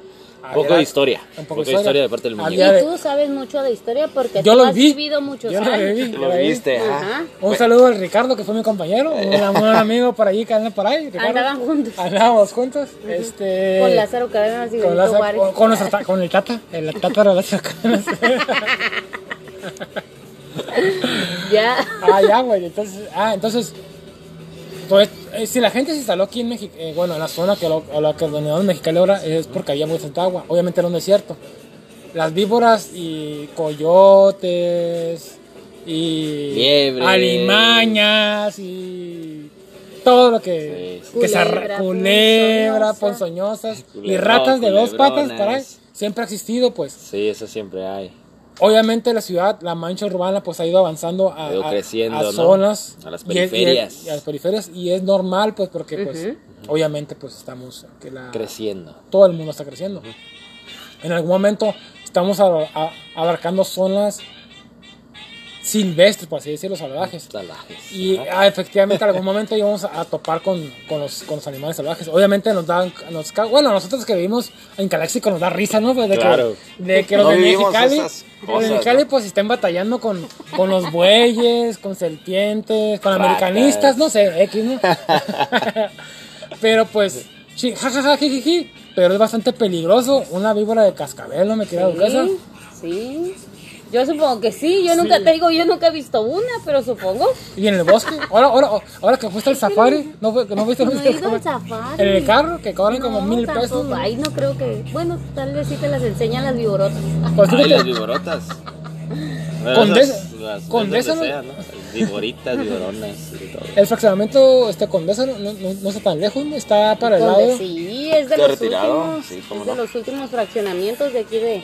Un poco había- de historia. Un poco poco de historia de parte del muñeco. De- Y tú sabes mucho de historia porque Yo tú lo has vi. vivido muchos Yo lo viví. Lo viste, ah. Ajá. Un saludo al Ricardo, que fue mi compañero, un, un amigo por allí que anda por ahí. Ricardo. Andaban juntos. Andábamos juntos. este, Con Lázaro Cárdenas y con, Benito Lázaro- Juárez. con, ta- con el Tata, el Tata era Lázaro Cárdenas. Ya. ah, ya, güey. Entonces, ah, entonces, pues, eh, si la gente se instaló aquí en México, bueno, en la zona que lo, a la que denominamos Mexicali ahora, es porque había muy tanta agua. Obviamente era un desierto. Las víboras y coyotes y Liebres. alimañas y todo lo que, Sí, sí. que se Culebra, culebra, ponzoñosa. ponzoñosas y Culebra, ratas de dos patas ahí siempre ha existido pues Sí, eso siempre hay. Obviamente la ciudad, la mancha urbana, pues ha ido avanzando a, ido a- creciendo, a ¿no? zonas. A las y es- y es- periferias. y a las periferias. Y es normal, pues, porque, pues, obviamente, pues, estamos... Que la, Creciendo. todo el mundo está creciendo. En algún momento estamos a- a- abarcando zonas silvestres, por así decirlo, salvajes. Salvajes. Y ah, efectivamente en algún momento íbamos a, topar con, con, los, con los animales salvajes. Obviamente nos dan, nos, bueno, nosotros que vivimos en Caléxico nos da risa, ¿no? Pues de Claro. que, de que los No de Mexicali, los de Mexicali ¿no? pues estén batallando con, con los bueyes, con serpientes, con Ratas. americanistas, no sé, X, ¿no? Pero pues, sí, jajaja, jijiji, pero es bastante peligroso una víbora de cascabel, ¿no me queda duquesa? Sí, sí. Yo supongo que sí. Yo nunca Sí. te digo, yo nunca he visto una, pero supongo. Y en el bosque, ahora, ahora, ahora que fuiste al safari, ¿no, fue- no viste No he el ido al safari? safari. En el carro, que cobran como No, mil tampoco. pesos. Ay, no creo que. Bueno, tal vez sí te las enseñan las viborotas. Pues Ay, las viborotas. Condesa- las- Condesa, las donde ¿no? Viboritas, viboronas y todo. el fraccionamiento este, Condesa no, no, no está tan lejos, ¿no? está para el lado. sí, es de ¿Está los retirado? últimos. Sí, es de no. los últimos fraccionamientos de aquí de,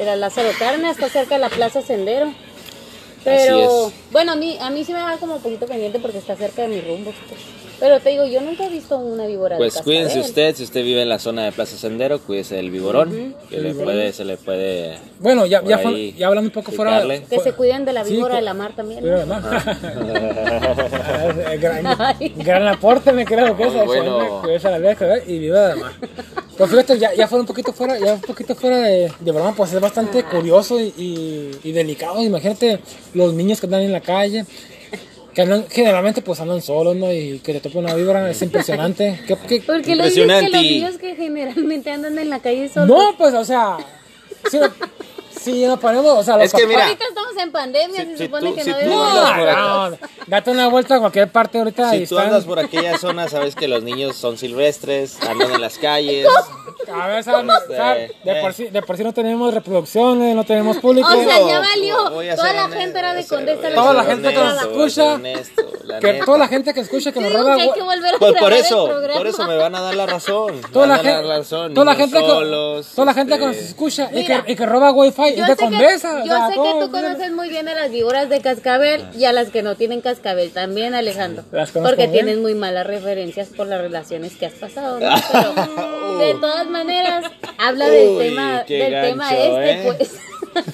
de la Lázaro Cárdenas. Está cerca de la Plaza Sendero. Pero, es. bueno, a mí, a mí sí me da como un poquito pendiente porque está cerca de mi rumbo. pues. Pero te digo, yo nunca he visto una víbora Pues de cuídense usted, si usted vive en la zona de Plaza Sendero, cuídese del viborón, que le puede, se le puede... Bueno, ya, ya, fue- ahí ya hablando un poco fuera. picarle. Que se cuiden de la Sí, víbora cu- de la mar también. Cuidado, ¿no? ¿no? gran, gran aporte, me creo que Muy es bueno. cuídese la vieja ¿eh? y viva de mar. Pues fíjate, ya, ya fuera un poquito fuera, ya un poquito fuera de, de broma, pues es bastante curioso y, y- y delicado. Imagínate los niños que andan en la calle, que andan, generalmente pues andan solos, ¿no? Y que te topa una víbora, es impresionante. ¿Qué, qué- Porque lo dices que Impresionante. los niños que generalmente andan en la calle solos. No, pues, o sea, si nos ponemos, o sea, los Es que mira, Ahorita estamos en pandemia, Si- se si supone tú- que si no tú debemos- No, no, date una vuelta a cualquier parte ahorita Si tú están- andas por aquella zona, sabes que los niños son silvestres, andan en las calles. A ver, ¿sabes? Este, ¿sabes? De, eh. por sí, de por sí no tenemos reproducciones, no tenemos público. O sea, ya valió. Toda la gente era de Condesa. Toda la gente que nos escucha, que toda la gente que escucha que nos roba que hay güey, que volver a Pues por eso, por eso me van a dar la razón. toda la gente, toda la gente que, solos, toda la gente que este, nos escucha y Mira, que, y que roba wifi Yo sé, que, yo o sea, sé que ¿cómo? tú conoces muy bien a las víboras de cascabel y a las que no tienen cascabel también, Alejandro. Las Porque bien. tienes muy malas referencias por las relaciones que has pasado. ¿no? Pero de todas maneras, habla del tema, del tema este, ¿eh? pues.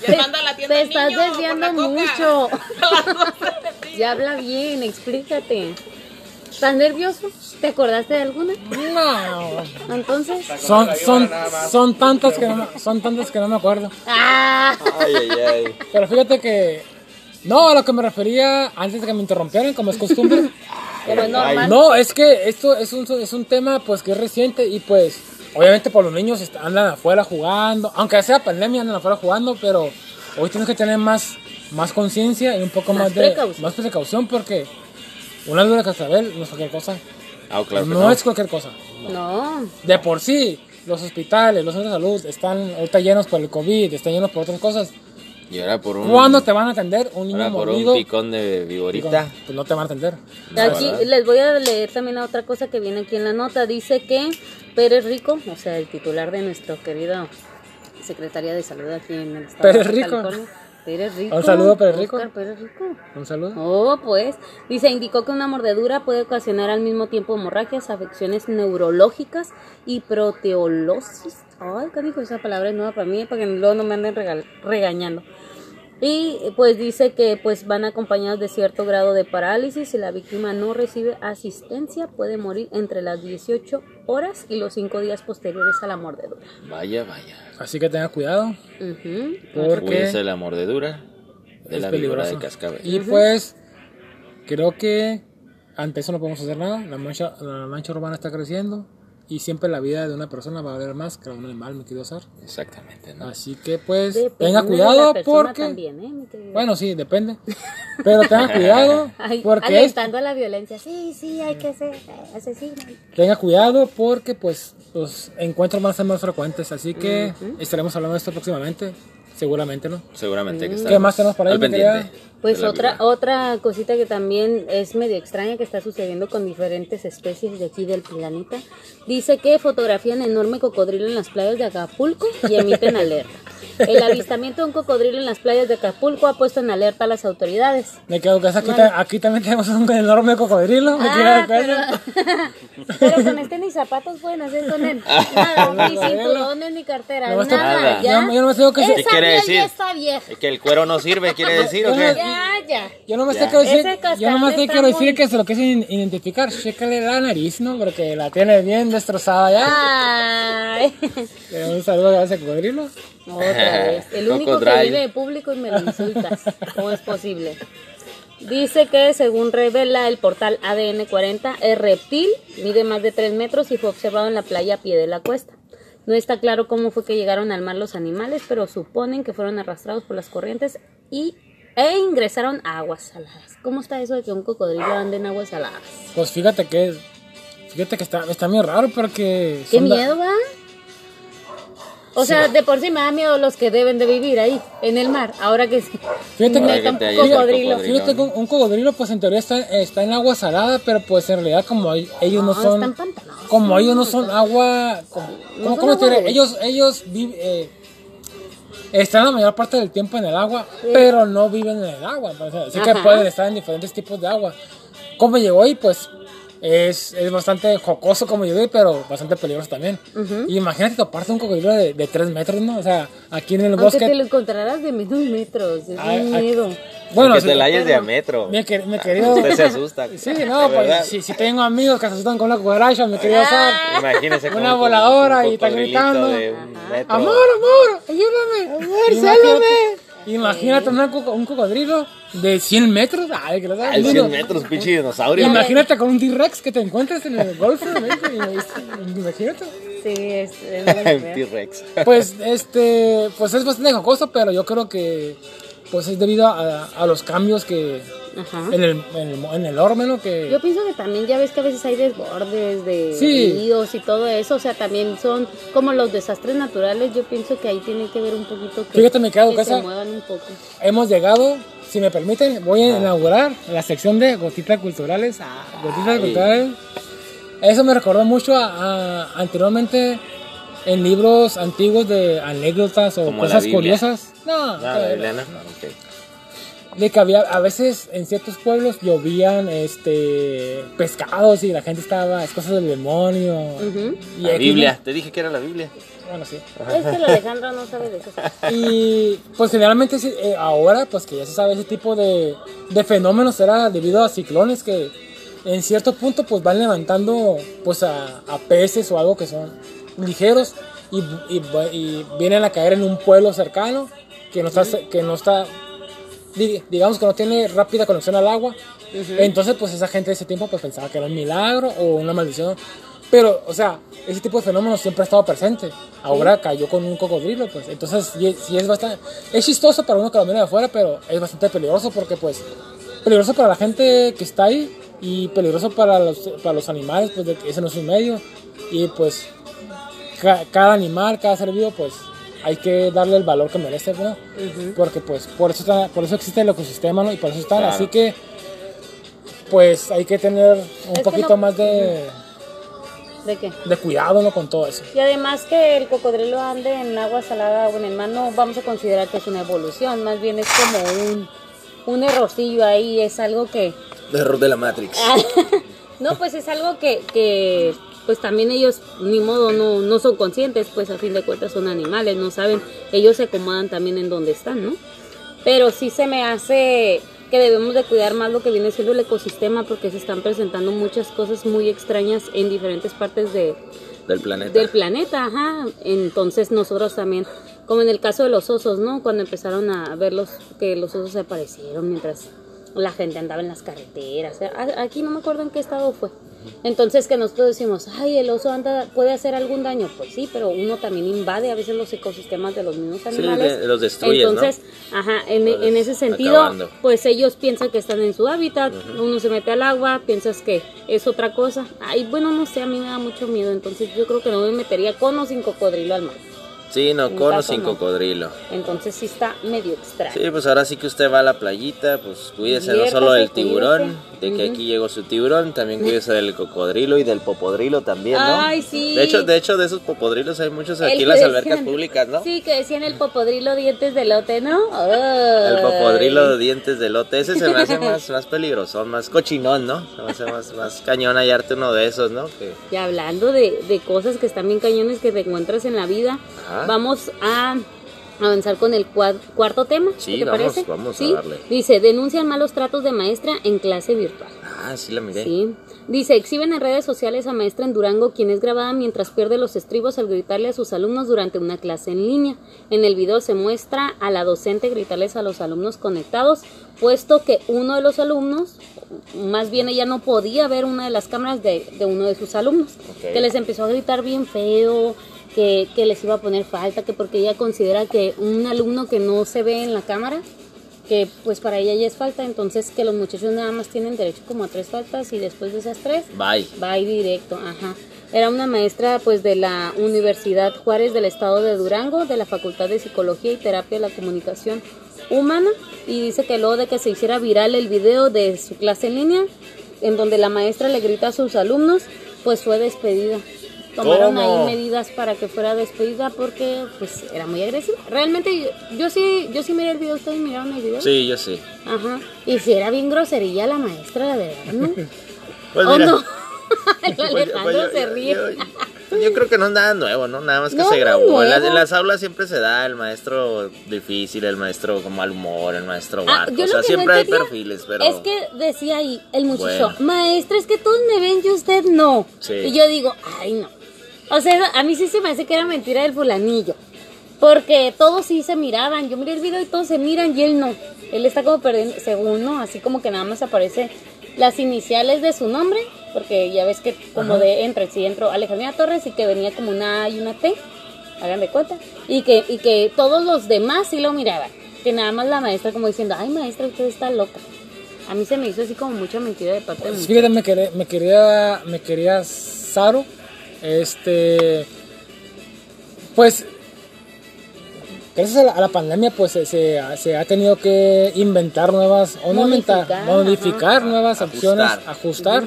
Te, manda a la tienda te el estás desviando mucho. ya habla bien, explícate. ¿Estás nervioso? ¿Te acordaste de alguna? No, Entonces. son, son, son tantas que no, me- son tantas que no me acuerdo. ¡Ah! Ay, ay, ay. Pero fíjate que, no, a lo que me refería antes de que me interrumpieran, como es costumbre. Pero es normal. No, es que esto es un, es un tema pues que es reciente y pues obviamente por los niños est- andan afuera jugando, aunque sea pandemia andan afuera jugando, pero hoy tienes que tener más, más conciencia y un poco Más más, de precaución. más precaución porque una dura cascabel no es cualquier cosa, Ah, claro que no, no. es cualquier cosa. No. De por sí los hospitales, los centros de salud están ahorita llenos por el COVID, están llenos por otras cosas. Y ahora por un, ¿Cuándo te van a atender un niño ahora por un picón de viborita. Pues no te van a atender. Aquí ¿verdad? les voy a leer también a otra cosa que viene aquí en la nota. Dice que Pérez Rico, o sea, el titular de nuestro querido Secretaría de Salud aquí en el estado Pérez de Rico. California. Pérez Rico. Un saludo, Pérez Rico. Oscar Pérez Rico. Un saludo. Oh, pues, dice, indicó que una mordedura puede ocasionar al mismo tiempo hemorragias, afecciones neurológicas y proteolosis. Ay, ¿qué dijo esa palabra? Es nueva para mí, para que luego no me anden regal- regañando. Y pues dice que pues van acompañados de cierto grado de parálisis. Si la víctima no recibe asistencia, puede morir entre las 18 horas y los 5 días posteriores a la mordedura. Vaya, vaya. Así que tenga cuidado. Ujú. Porque Cuídense de la mordedura de es la víbora de cascabel. Y pues, creo que ante eso no podemos hacer nada. La mancha, la mancha urbana está creciendo. Y siempre la vida de una persona va a valer más que la de un animal, me quiero usar. Exactamente, ¿no? Así que pues, Depende tenga de la cuidado porque... también, ¿eh, mi querido? Bueno, sí, depende. Pero tenga cuidado Ay, porque es- alentando a la violencia. Sí, sí, hay que ser asesino. tenga cuidado porque pues los encuentros van a ser más frecuentes. Así que estaremos hablando de esto próximamente. Seguramente, ¿no? Seguramente que ¿Qué estamos más tenemos por ahí, Pues otra, otra cosita que también es medio extraña que está sucediendo con diferentes especies de aquí del planeta. Dice que fotografían enorme cocodrilo en las playas de Acapulco y emiten alerta. El avistamiento de un cocodrilo en las playas de Acapulco ha puesto en alerta a las autoridades. Me quedo que aquí, ta- aquí también tenemos un enorme cocodrilo. Me Ah, el pero, pero con este ni zapatos pueden hacer con él. Nada, ni cinturones, ni cartera, No, nada. Nada. Ya. Yo- yo nomás digo que. Esa ¿Qué quiere decir? ya está vieja. Es que el cuero no sirve, quiere decir, ¿o qué? Ya, ya. Yo no me Ya. quiero decir, yo nomás te quiero decir muy- que se lo in- identificar. Chécale la nariz, ¿no? Porque la tiene bien destrozada ya. Ay. Un saludo a ese cocodrilo. Otra vez. El único que vive de público y me lo insultas. ¿Cómo es posible? Dice que según revela el portal ADN 40, el reptil mide más de 3 metros y fue observado en la playa a pie de la cuesta. No está claro cómo fue que llegaron al mar los animales, pero suponen que fueron arrastrados por las corrientes y, e ingresaron a aguas saladas. ¿Cómo está eso de que un cocodrilo ande en aguas saladas? Pues fíjate que fíjate que está, está muy raro porque ¡Qué miedo, va! O sea, de por sí me da miedo los que deben de vivir ahí, en el mar. Ahora que sí. Fíjate Ahora que, un cocodrilo. cocodrilo. fíjate que un, un cocodrilo pues en teoría está, está en agua salada, pero pues en realidad como el- ellos no, No, son están como ellos no son agua como, No ¿cómo, son cómo te diré? ellos ellos viven eh, están la mayor parte del tiempo en el agua, pero no viven en el agua. o sea, sí que pueden estar en diferentes tipos de agua. ¿Cómo llegó ahí? Pues es, es bastante jocoso como llegó ahí, pero bastante peligroso también. Y imagínate toparte un cocodrilo de, de 3 metros, ¿no? O sea, aquí en el Aunque bosque. te lo encontrarás de menos metros, es un miedo. Bueno, que sí, te la hayas de a metro. Me, quer- me quería. Usted se asusta. Sí, no, pues si, si tengo amigos que se asustan con una cucaracha, me quería usar. Imagínese Una con- voladora con un y está gritando. Amor, amor, ayúdame. Amor, sálvame. Imagínate una un cocodrilo de 100 metros. Ay, que lo sabes. Al Digo, 100 metros, pinche dinosaurio. Imagínate con un T-Rex que te encuentres en el golfo. Imagínate. Sí, es. T-Rex. Pues este, pues es bastante jocoso, pero yo creo que pues es debido a, a los cambios que Ajá. en el, en el, en el. Que Yo pienso que también ya ves que a veces hay desbordes de Sí. ríos y todo eso, o sea, también son como los desastres naturales, yo pienso que ahí tiene que ver un poquito que, Fíjate, me quedo que casa. se muevan un poco. hemos llegado, si me permiten, voy a inaugurar la sección de gotitas culturales. Ah, gotitas culturales. Eso me recordó mucho a, a- anteriormente en libros antiguos de anécdotas o Como cosas curiosas. No, No, la que- Biblia no. Ok. de que había a veces en ciertos pueblos llovían este pescados y la gente estaba es cosas del demonio y La Biblia. Te dije que era la Biblia. bueno sí Es que el Alejandro no sabe de eso. y pues generalmente sí, eh, ahora pues que ya se sabe ese tipo de, de fenómenos era debido a ciclones que en cierto punto pues van levantando pues a, a peces o algo que son ligeros y, y, y vienen a caer en un pueblo cercano que no está que no está di- digamos que no tiene rápida conexión al agua. Entonces, pues esa gente de ese tiempo pues pensaba que era un milagro o una maldición. Pero, o sea, ese tipo de fenómenos siempre ha estado presente. Ahora cayó con un cocodrilo, pues. Entonces, sí, sí es bastante... Es chistoso para uno que lo mira de afuera, pero es bastante peligroso porque, pues, peligroso para la gente que está ahí y peligroso para los, para los animales, pues, de que ese no es un medio. Y, pues, ca- cada animal, cada ser vivo, pues, hay que darle el valor que merece, ¿no? Porque, pues, por eso, está- por eso existe el ecosistema, ¿no? Y por eso están. Claro. Así que, pues, hay que tener un poquito no- más de, ¿De qué? de cuidado, ¿no? Con todo eso. Y además que el cocodrilo ande en agua salada o en el mar, no vamos a considerar que es una evolución, más bien es como un, un errorcillo ahí, es algo que... Error de la Matrix. No, pues es algo que, que pues también ellos ni modo no, no son conscientes, pues a fin de cuentas son animales, no saben, ellos se acomodan también en donde están, ¿no? Pero sí se me hace que debemos de cuidar más lo que viene siendo el ecosistema porque se están presentando muchas cosas muy extrañas en diferentes partes de, Del planeta. del planeta, ajá. Entonces nosotros también, como en el caso de los osos, ¿no? Cuando empezaron a verlos, que los osos aparecieron mientras la gente andaba en las carreteras. Aquí no me acuerdo en qué estado fue. Entonces que nosotros decimos, ay, el oso anda, puede hacer algún daño. Pues sí, pero uno también invade a veces los ecosistemas de los mismos animales. los destruyes, ¿no? Entonces, ajá, en, ese sentido, acabando. pues ellos piensan que están en su hábitat, uno se mete al agua, piensas que es otra cosa. Ay, bueno, no sé, a mí me da mucho miedo, entonces yo creo que no me metería con o sin cocodrilo al mar. Sí, no, con o sin no. cocodrilo. Entonces sí está medio extraño. Sí, pues ahora sí que usted va a la playita, pues cuídese no solo del tiburón, cuídese. de que aquí llegó su tiburón, también cuídese del cocodrilo y del popodrilo también, ¿no? Ay, sí. De hecho, de hecho, de esos popodrilos hay muchos aquí en las decían- albercas públicas, ¿no? Sí, que decían el popodrilo dientes de lote, ¿no? El popodrilo de dientes de lote, ese se me hace más, más peligroso, más cochinón, ¿no? Se me hace más, más cañón hallarte uno de esos, ¿no? Que, Y hablando de, de cosas que están bien cañones que te encuentras en la vida, Ajá. Vamos a avanzar con el cua- cuarto tema. Sí, ¿qué te vamos, parece? vamos a darle. Dice, denuncian malos tratos de maestra en clase virtual. ah, sí la miré. Sí. Dice, exhiben en redes sociales a maestra en Durango quien es grabada mientras pierde los estribos al gritarle a sus alumnos durante una clase en línea. En el video se muestra a la docente gritarles a los alumnos conectados, puesto que uno de los alumnos, más bien ella no podía ver una de las cámaras de, de uno de sus alumnos, que les empezó a gritar bien feo, que, que les iba a poner falta, que porque ella considera que un alumno que no se ve en la cámara que pues para ella ya es falta, entonces que los muchachos nada más tienen derecho como a tres faltas y después de esas tres Bye. va ahí directo, ajá. Era una maestra pues de la Universidad Juárez del Estado de Durango, de la Facultad de Psicología y Terapia de la Comunicación Humana y dice que luego de que se hiciera viral el video de su clase en línea en donde la maestra le grita a sus alumnos, pues fue despedida. Tomaron ¿Cómo? ahí medidas para que fuera despedida porque pues era muy agresiva. Realmente yo, yo sí yo sí miré el video, ustedes miraron el video. Sí, yo sí. Ajá. Y si era bien groserilla la maestra, la verdad, ¿no? Pues ¿O mira. no? El pues Alejandro pues yo- se ríe. yo- Pues yo creo que no es nada nuevo, ¿no? Nada más que No, se grabó. En las, nuevo. en las aulas siempre se da el maestro difícil, el maestro con mal humor, el maestro Ah, barco. o sea, siempre no hay perfiles, pero. Es que decía ahí el muchacho, Bueno. maestra, es que todos me ven y usted no. Sí. Y yo digo, ay no. O sea, a mí sí se me hace que era mentira del fulanillo. Porque todos sí se miraban. Yo miré el video y todos se miran y él no. Él está como perdiendo, según, ¿no? Así como que nada más aparece las iniciales de su nombre. Porque ya ves que como de entre, sí entró Alejandra Torres y que venía como una A y una T. Hagan de cuenta. Y que, y que todos los demás sí lo miraban. Que nada más la maestra como diciendo, ay maestra, usted está loca. A mí se me hizo así como mucha mentira de parte de Pues fíjate, me quería, me quería, me quería Saro, este, pues, gracias a la, a la pandemia, pues se, se, se ha tenido que inventar nuevas, o no inventar, Modificar, modificar ajá. nuevas Ajustar. opciones, ajustar.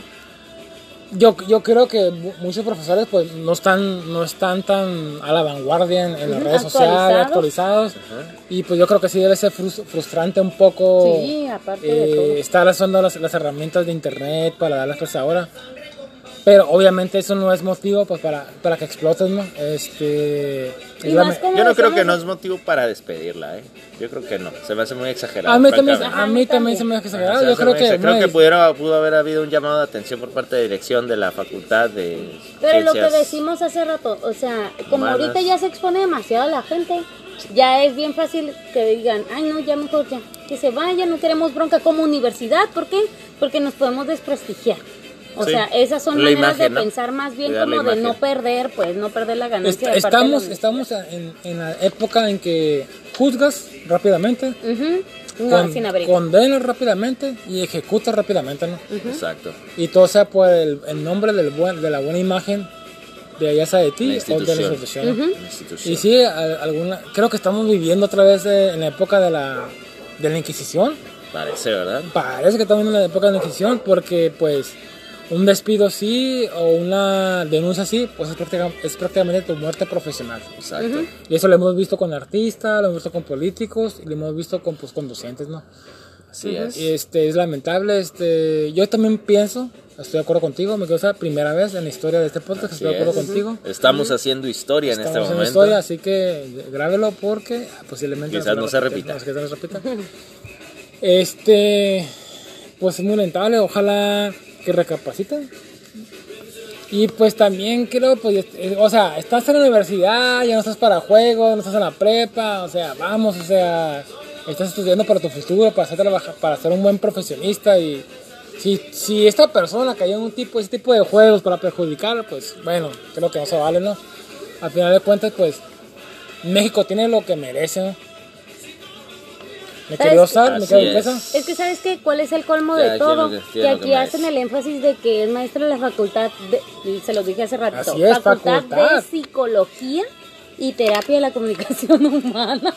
Yo, yo creo que mu- muchos profesores pues no están no están tan a la vanguardia en, en las redes sociales, actualizados. Y pues yo creo que sí debe ser frus- frustrante un poco Sí, aparte de eh, todo. estar usando las, las herramientas de internet para dar las clases ahora. Pero obviamente eso no es motivo pues para, para que exploten, ¿no? Este, es la me- Yo no creo que no es motivo para despedirla, ¿eh? Yo creo que no. Se me hace muy exagerado. a mí también, francamente. a mí también se me hace Se exagerado. me Yo hace creo muy que, creo que pudiera, pudo haber habido un llamado de atención por parte de dirección de la facultad de Pero lo que Ciencias decimos hace rato, o sea, como Humanas. ahorita ya se expone demasiado la gente, ya es bien fácil que digan, ay no, ya mejor ya, que se vaya, no queremos bronca como universidad, ¿por qué? Porque nos podemos desprestigiar. O Sí. sea, esas son La maneras imagen, de ¿no? pensar más bien como de no perder, pues no perder la est- ganancia. de parte de la estamos, estamos en, en la época en que juzgas rápidamente, Ujú. No, con- sin abrigo. condenas rápidamente y ejecutas rápidamente, ¿no? Exacto. Y todo sea por el, el nombre del buen, de la buena imagen de ya sea de ti o de la institución. Y sí, al- alguna, creo que estamos viviendo otra vez eh, en la época de la, de la Inquisición. Parece, ¿verdad? Parece que estamos viviendo en la época de la Inquisición porque pues un despido sí o una denuncia sí, pues es, práctica- es prácticamente tu muerte profesional. Exacto. Y eso lo hemos visto con artistas, lo hemos visto con políticos y lo hemos visto con pues, con docentes, ¿no? Así es. Y este, es lamentable. Este, yo también pienso, estoy de acuerdo contigo, me quedo esa primera vez en la historia de este podcast, Así estoy de acuerdo es. contigo. Estamos haciendo historia en este Estamos en la momento. historia, así que grábelo porque posiblemente Quizás no se repita, repita. quizás no se repita. Este, pues es muy lamentable, ojalá que recapaciten. Y pues también creo, pues, eh, o sea, estás en la universidad, ya no estás para juegos, no estás en la prepa, o sea, vamos, o sea, estás estudiando para tu futuro, para ser, para ser un buen profesionista y si, si esta persona cayó en un tipo, ese tipo de juegos para perjudicar, pues bueno, creo que no se vale, ¿no? Al final de cuentas, pues, México tiene lo que merece, ¿no? Me. Sar, me quedo es. casa. Es que sabes qué, cuál es el colmo de todo, lo que- que, lo aquí que hacen el énfasis de que es maestro de la facultad, de, y se los dije hace ratito, Así es, facultad, facultad. de psicología y terapia de la comunicación humana.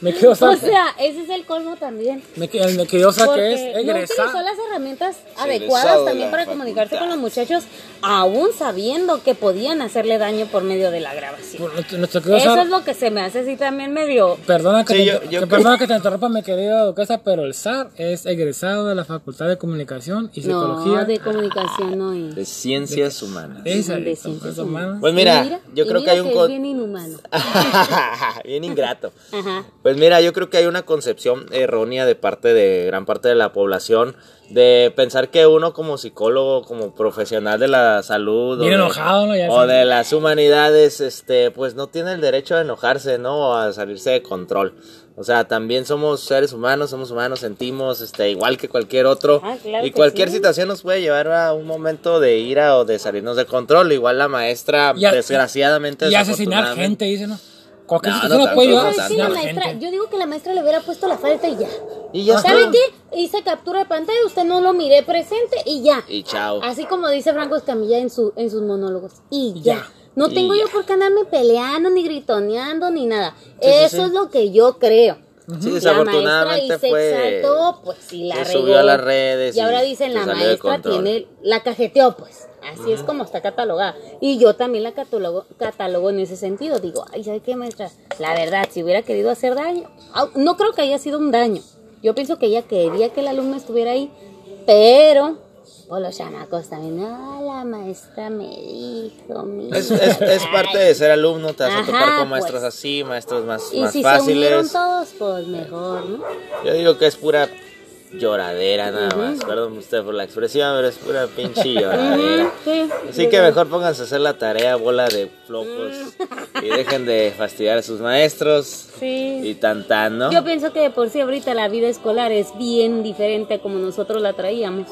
Me quedo o Sar, sea, ese es el colmo también. me, que- me querido Sar que es Porque no egresar. utilizó las herramientas adecuadas de también para facultad. comunicarse con los muchachos, aún sabiendo que podían hacerle daño por medio de la grabación. Por Eso es lo que se me hace así también medio... Perdona que, Sí, te, yo- que yo creo- perdona que te interrumpa, mi querida duquesa, pero el SAR es egresado de la Facultad de Comunicación y Psicología. No, de comunicación no es. De ciencias humanas. De es, ciencias humanas. humanas. Pues mira, Y yo creo que mira hay un bien ingrato. Ajá. Pues mira, yo creo que hay una concepción errónea de parte de gran parte de la población de pensar que uno como psicólogo, como profesional de la salud Bien o, de, enojado, ¿no? Ya o sé. de las humanidades, este, pues no tiene el derecho a enojarse, ¿no? O a salirse de control. O sea, también somos seres humanos, somos humanos, sentimos, este, igual que cualquier otro. Ah, claro y cualquier sí. situación nos puede llevar a un momento de ira o de salirnos de control. Igual la maestra, Y a- desgraciadamente, Y asesinar gente, dice, ¿no? Yo digo que la maestra le hubiera puesto la falta y ya. Y ya ¿Sabe está. qué? Hice captura de pantalla, usted no lo miré presente y ya. Y chao. Así como dice Franco Escamilla en, su, en sus monólogos. Y, Y ya. ya. No Y tengo ya. yo por qué andarme peleando, ni gritoneando, ni nada. sí, Eso sí. es lo que yo creo. Sí, La maestra desafortunadamente y se exaltó, pues sí la regó. subió a las redes Y y ahora dicen la maestra tiene, la cajeteó, pues. Así es como está catalogada. Y yo también la catalogo, catalogo en ese sentido. Digo, ay, ¿sabe qué, maestra? La verdad, si hubiera querido hacer daño, no creo que haya sido un daño. Yo pienso que ella quería que el alumno estuviera ahí, pero O los chamacos también, no, la maestra me dijo, mira. Es, es, es parte de ser alumno, te vas a Ajá, topar con pues. maestros así, maestros más, Y más si se fáciles. todos, pues mejor, ¿no? Yo digo que es pura lloradera nada más. Perdón usted por la expresión, pero es pura pinche lloradera. Sí, Así que mejor pónganse a hacer la tarea, bola de flojos. Y dejen de fastidiar a sus maestros. Sí. Y tan tan, ¿no? Yo pienso que de por sí ahorita la vida escolar es bien diferente a como nosotros la traíamos.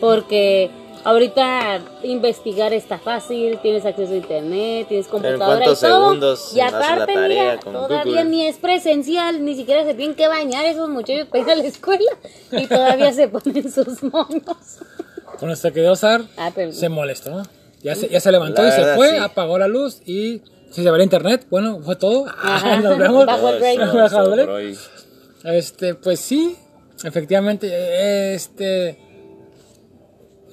Porque ahorita investigar está fácil, tienes acceso a internet, tienes computadora y cuántos todo. segundos y aparte, tarea mira, con todavía Google? ni es presencial, ni siquiera se tienen que bañar esos muchachos para ir a la escuela. Y todavía se ponen sus monos. Con nuestro querido Sar Ah, se molestó. ¿no? Ya se, ya se levantó La y se verdad, fue, sí. apagó la luz y si se va el internet, bueno, fue todo. Ajá. Nos vemos. Bajo el break. Bajo el break. Este, pues sí, efectivamente, este,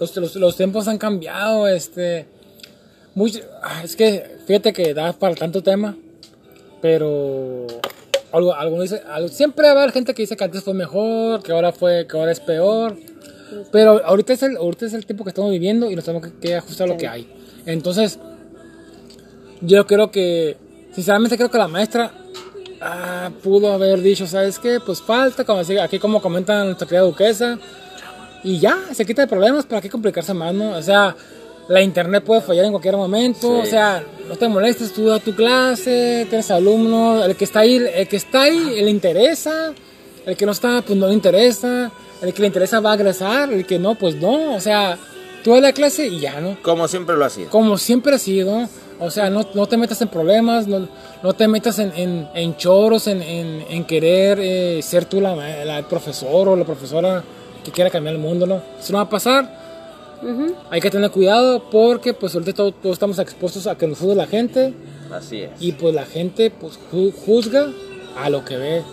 los, los, los tiempos han cambiado, este, mucho, ah, es que, fíjate que da para tanto tema, pero algo, algo dice, algo- siempre va a haber gente que dice que antes fue mejor, que ahora fue, que ahora es peor, pero ahorita es el, ahorita es el tiempo que estamos viviendo y nos tenemos que, que ajustar a lo que hay. Entonces, yo creo que, sinceramente creo que la maestra ah, pudo haber dicho, ¿sabes qué? Pues falta, como así- aquí como comenta nuestra querida duquesa, y ya, se quita de problemas, ¿para qué complicarse más, no? O sea, la internet puede fallar en cualquier momento, Sí. o sea, no te molestes, tú da tu clase, tienes alumnos, el que está ahí, el que está ahí le interesa, el que no está, pues no le interesa, el que le interesa va a agresar, el que no, pues no, o sea, tú das la clase y ya, ¿no? Como siempre lo ha sido. como siempre ha sido. O sea, no, no te metas en problemas, no, no te metas en, en, en choros, en, en, querer eh, ser tú la, la- el profesor o la profesora que quiera cambiar el mundo, ¿no? Eso no va a pasar. Hay que tener cuidado porque pues ahorita todos, todos estamos expuestos a que nos juzgue la gente Así es. y pues la gente pues ju- juzga a lo que ve.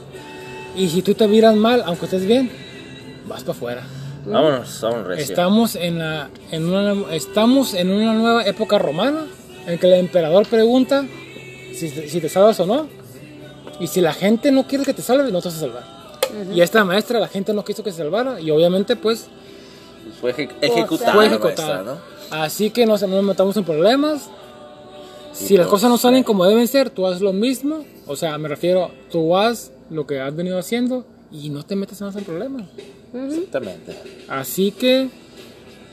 Y si tú te miras mal, aunque estés bien, vas para afuera. Vámonos, vámonos. Estamos en, la, en una, estamos en una nueva época romana en que el emperador pregunta si, si te salvas o no. Y si la gente no quiere que te salves, no te vas a salvar. Y esta maestra, la gente no quiso que se salvara y obviamente pues Fue eje- ejecutada. fue ejecutada. maestra, ¿no? Así que no, nos metamos en problemas. Si las pues, cosas no salen como deben ser, tú haz lo mismo. O sea, me refiero, tú haz lo que has venido haciendo y no te metas más en problemas. Exactamente. Así que,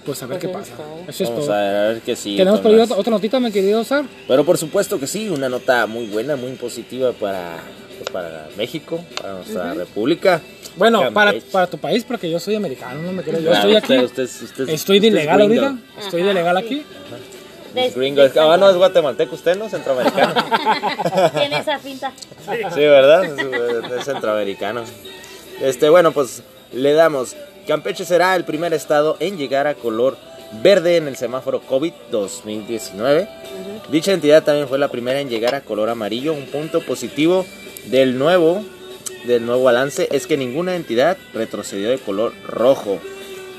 pues a ver qué pasa. Eso es Vamos todo. a ver, qué sí. ¿Tenemos por ahí las- otra, notita, mi querido Sar? Pero por supuesto que sí, una nota muy buena, muy positiva para, pues, para México, para nuestra república. Bueno, Campeche. para, para tu país, porque yo soy americano, no me quiero. Yo Claro, estoy aquí. usted- usted- usted- estoy de ilegal ahorita. Estoy de ilegal aquí. De- Es gringo. Es- Ah, no, es guatemalteco usted, ¿no? Centroamericano. Tiene esa pinta. Sí, ¿verdad? Es, es centroamericano. Este, bueno, pues le damos. Campeche será el primer estado en llegar a color verde en el semáforo COVID 2019. Dicha entidad también fue la primera en llegar a color amarillo. Un punto positivo del nuevo, del nuevo balance es que ninguna entidad retrocedió de color rojo.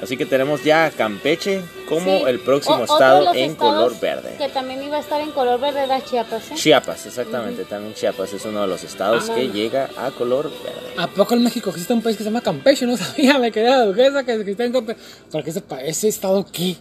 Así que tenemos ya a Campeche como Sí. el próximo O- estado en color verde. Que también iba a estar en color verde era Chiapas, ¿eh? Chiapas, exactamente. También Chiapas es uno de los estados que llega a color verde. ¿A poco en México existe un país que se llama Campeche? No sabía, me quedé la duquesa que existe en Campeche. ¿Para qué ese, ese estado aquí?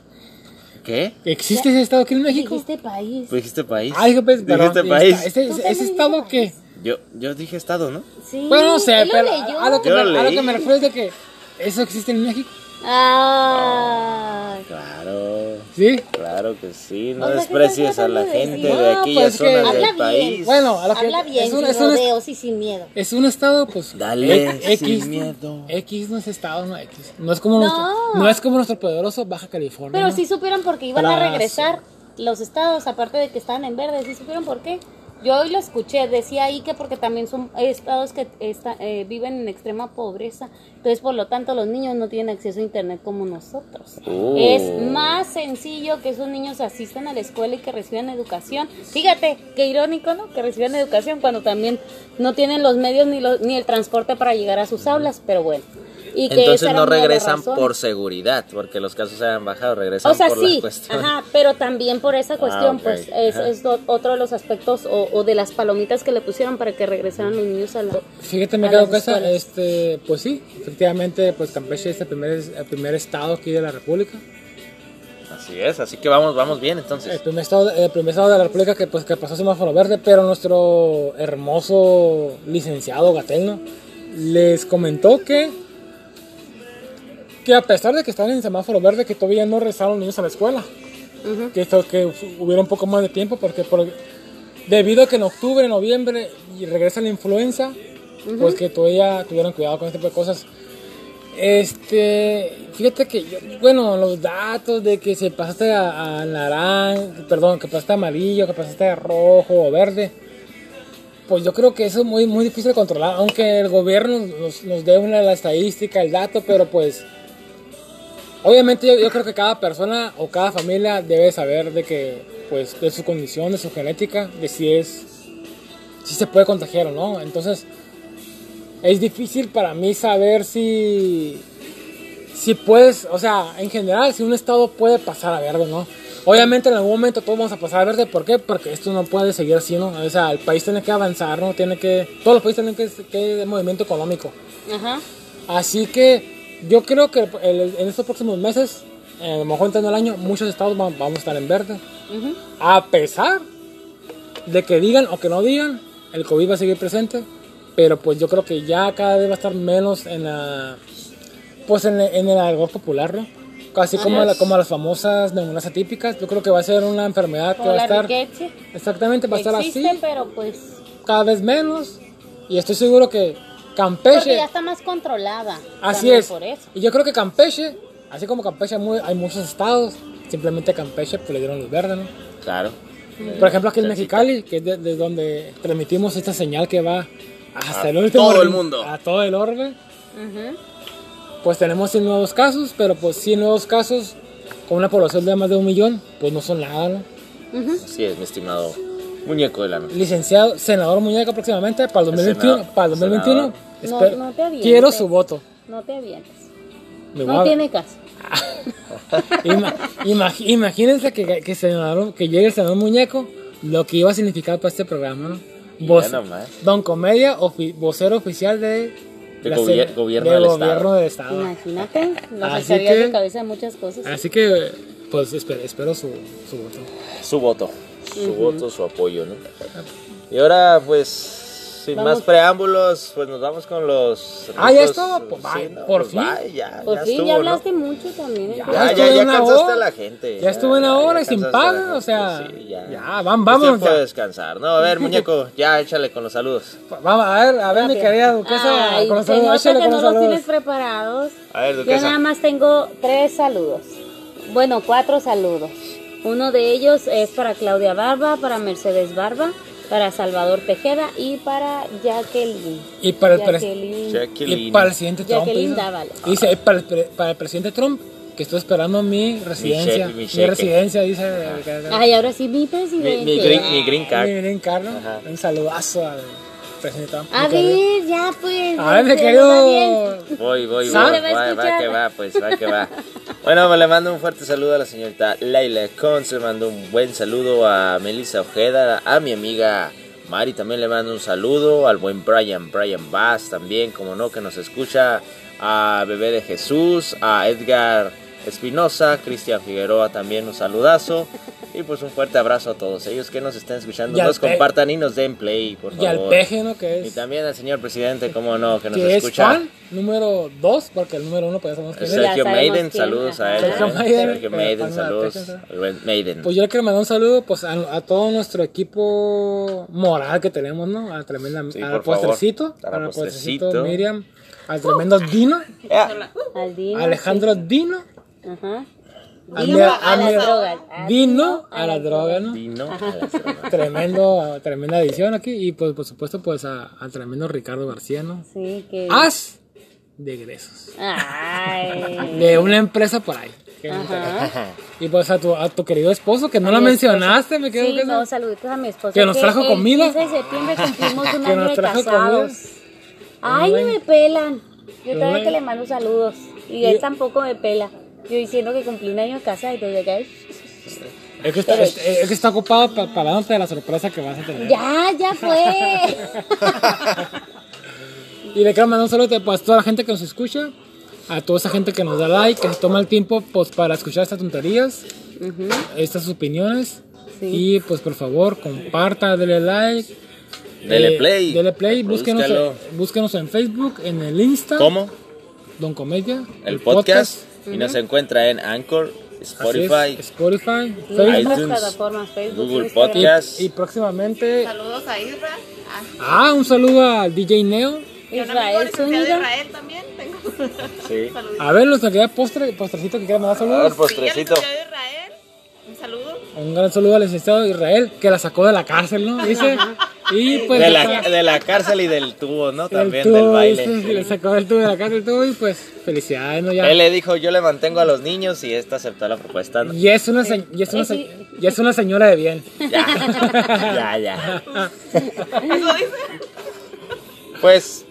¿Qué? ¿Existe ese estado aquí en México? Dijiste país. Tú dijiste país. Ah, dije, pues, perdón, Dijiste país. ¿Ese, ese- estado qué? Yo, yo dije estado, ¿no? Sí. Bueno, no sé, lo pero a lo, que me, lo a lo leí. que me refiero es de que eso existe en México. Ah. Claro, ¿Sí? claro que sí. No O sea, ¿qué desprecies a la gente decir? de No, aquellas pues que- zonas Habla del bien. país. Bueno, a lo que Habla bien, es un, sin es un- rodeos y sin miedo. es un estado, pues. Dale, X, sin miedo. X no es estado, no X. No es como, No. Nuestro, no es como nuestro poderoso Baja California. Pero ¿no? sí supieron porque iban a regresar los estados, aparte de que estaban en verde, sí supieron por qué. Yo hoy lo escuché, decía ahí que porque también son estados que está- eh, viven en extrema pobreza, entonces por lo tanto los niños no tienen acceso a internet como nosotros. Oh. Es más sencillo que esos niños asistan a la escuela y que reciban educación. Fíjate, qué irónico, ¿no? Que reciban educación cuando también no tienen los medios ni, ni el transporte para llegar a sus aulas, pero bueno. Y que Entonces no regresan por seguridad, porque los casos se han bajado, regresan O sea, por sí, la cuestión. ajá, pero también por esa cuestión, ok, pues es, es otro de los aspectos o, o de las palomitas que le pusieron para que regresaran los niños a la... Fíjate, me quedo casa, escuelas. este, pues sí, efectivamente, pues Campeche es el primer, el primer estado aquí de la República Así es, así que vamos, vamos bien El entonces. primer estado, el primer estado de la República que, pues, que pasó semáforo verde, pero nuestro hermoso licenciado Gatelno les comentó que, que a pesar de que están en semáforo verde, que todavía no regresaron niños a la escuela. Ujú. que esto que hubiera un poco más de tiempo porque por- debido a que en octubre, noviembre y regresa la influenza, pues que todavía tuvieran cuidado con este tipo de cosas. Este, fíjate que yo, bueno, los datos de que se pasaste a, a naranja, perdón, que pasaste a amarillo, que pasaste a rojo o verde, pues yo creo que eso es muy, muy difícil de controlar, aunque el gobierno nos, nos dé una la estadística, el dato, pero pues Obviamente yo, yo creo que cada persona o cada familia debe saber de que, pues, de su condición, de su genética, de si es, si se puede contagiar o no. Entonces, es difícil para mí saber si, si puedes, o sea, en general, si un estado puede pasar a verde o no. Obviamente en algún momento todos vamos a pasar a verde, ¿por qué? Porque esto no puede seguir así, ¿no? O sea, el país tiene que avanzar, ¿no? Tiene que, todos los países tienen que, que movimiento económico. Ajá. Así que yo creo que en estos próximos meses, eh, a lo mejor entrando el año, muchos estados va- vamos a estar en verde. Ujú. A pesar de que digan o que no digan, el COVID va a seguir presente. Pero pues yo creo que ya cada vez va a estar menos en la... Pues en, en el algo popular, ¿no? Casi como, la- como las famosas neumonías atípicas. Yo creo que va a ser una enfermedad que va a estar... riqueza. Exactamente, va a estar Existe, así, pero pues... cada vez menos. Y estoy seguro que Porque Campeche... ya está más controlada. Así es. Por eso. Y yo creo que Campeche, así como Campeche hay, mu- hay muchos estados, simplemente Campeche pues le dieron luz verde, ¿no? Claro. Por ejemplo aquí en. Mexicali, que es de, de donde transmitimos esta señal que va hasta A el último todo el mundo. a todo el orbe, pues tenemos 100 nuevos casos, pero pues 100 nuevos casos con una población de más de un millón, pues no son nada, ¿no? Así es, mi estimado muñeco de la noche. Licenciado, senador Muñeca próximamente para el 2021, Senador, para el 2021, senador. No- espero- no te avientes. quiero su voto. No te avientes. No a- tiene caso. Ima- imag- imagínense que, que, senador- que llegue el senador muñeco, lo que iba a significar para este programa, ¿no? Voz- nomás. Don Comedia, ofi- vocero oficial de, De la gobier- gobierno del del gobierno del Estado. Imagínate. Nos Así que- de cabeza muchas cosas. Así que, pues espero, espero su, su voto. Su voto. Su voto, su apoyo, ¿no? Y ahora, pues, sin Vamos. más preámbulos, pues nos vamos con los. Ah, ya estuvo, pues, sí, no, por pues, fin. bye, ya, Por ya fin, estuvo, ya ¿no? hablaste mucho también. ¿eh? Ya. Ya, ya, cansaste hora. a la gente. Ya estuve una hora y sin paga, o sea, sí, ya. ya, vam- Es vámonos tiempo de ya. descansar. No, a ver, muñeco, ya échale con los saludos. Vamos, a ver, a ver, mi querida duquesa, Ay, con los saludos, échale que con no los los saludos. tienes preparados. A ver, Yo duquesa. nada más tengo tres saludos. Bueno, cuatro saludos. Uno de ellos es para Claudia Barba, para Mercedes Barba, para Salvador Tejeda y para Jacqueline. Y para Jacqueline. Jacqueline. Y para el presidente Trump. Jacqueline dice. Dávalos. Dice, para el, pre- para el presidente Trump, que estoy esperando mi residencia. mi Mi, cheque. residencia, dice. Ay, ahora sí, mi Mi, presidente. mi green, mi green card. Mi green card. Un saludazo al A ver, ya pues. A ver, querido. Voy, voy, voy. Va Va, que va, pues va que va. Bueno, pues le mando un fuerte saludo a la señorita Leila Conce, mando un buen saludo a Melissa Ojeda, a mi amiga Mari también le mando un saludo, al buen Brian, Brian Bass también, como no, que nos escucha, a Bebé de Jesús, a Edgar Espinosa, Cristian Figueroa también un saludazo. Y pues un fuerte abrazo a todos ellos que nos estén escuchando, Y nos compartan y nos den play, por Y al favor. peje, ¿no? Que Y es, también al señor presidente, como no, que nos que es escucha. fan número 2, porque el número 1 pues ya sabemos que es. Sergio Maiden, quién, saludos a él. Sergio. Maiden, Sergio Maiden, saludos. Maiden. Pues yo le quiero mandar un saludo pues, a, a todo nuestro equipo moral que tenemos, ¿no? A tremenda, Sí, al favor. postrecito, A la al postrecito postrecito. Miriam, al tremendo Dino, Dino, Alejandro Dino. Ajá. al Dino mi- a al las drogas. Ah, Dino a la droga, ¿no? Vino a las drogas. Tremendo, tremenda edición aquí y pues por supuesto pues a- al tremendo Ricardo García, ¿no? Sí, que. As de egresos. Ay. De una empresa por ahí. Ajá. Y pues a tu, a tu querido esposo, que no lo mencionaste, me quedo Sí, que no, saluditos a mi esposo. Que nos trajo el comida. 15 de septiembre cumplimos un Que año nos de trajo casados. comida. Ay, me pelan. Yo también que le mando saludos. Y Y- él tampoco me pela. Yo diciendo que cumplí un año de casa y desde acá. Es que está, es, es que está ocupado pa- para dándote de la sorpresa que vas a tener. Ya, ya fue. Y le quiero mandar un saludo pues, a toda la gente que nos escucha, a toda esa gente que nos da like, que se toma el tiempo pues, para escuchar estas tonterías. Estas opiniones. Sí. Y pues por favor, comparta, dele like. Dele eh, play. Dele play, búsquenos, búsquenos en Facebook, en el Insta. ¿Cómo? Don Comedia. El podcast. Y nos encuentra en Anchor, es, Spotify, Facebook. las iTunes, plataformas Facebook, Google. Podcast. Y próximamente. Saludos a Isra. Ah, un saludo al DJ Neo. y Israel Zúñiga. Israel también. Tengo Sí. A ver, nuestra querida postre, postrecito que quiera mandar A ver, saludos. postrecito. Israel. Un saludo. Un gran saludo al licenciado Israel, que la sacó de la cárcel, ¿no? Dice. Y pues. De la, de la cárcel y del tubo, ¿no? el También tubo, del baile. dice, Le sacó del tubo de la cárcel tubo y pues felicidades, ¿no? Ya. Él le dijo, yo le mantengo a los niños y esta aceptó la propuesta. ¿no? Y es una, se- y es una, Eh, sí. se- y es una señora de bien. Ya, ya, ya. Pues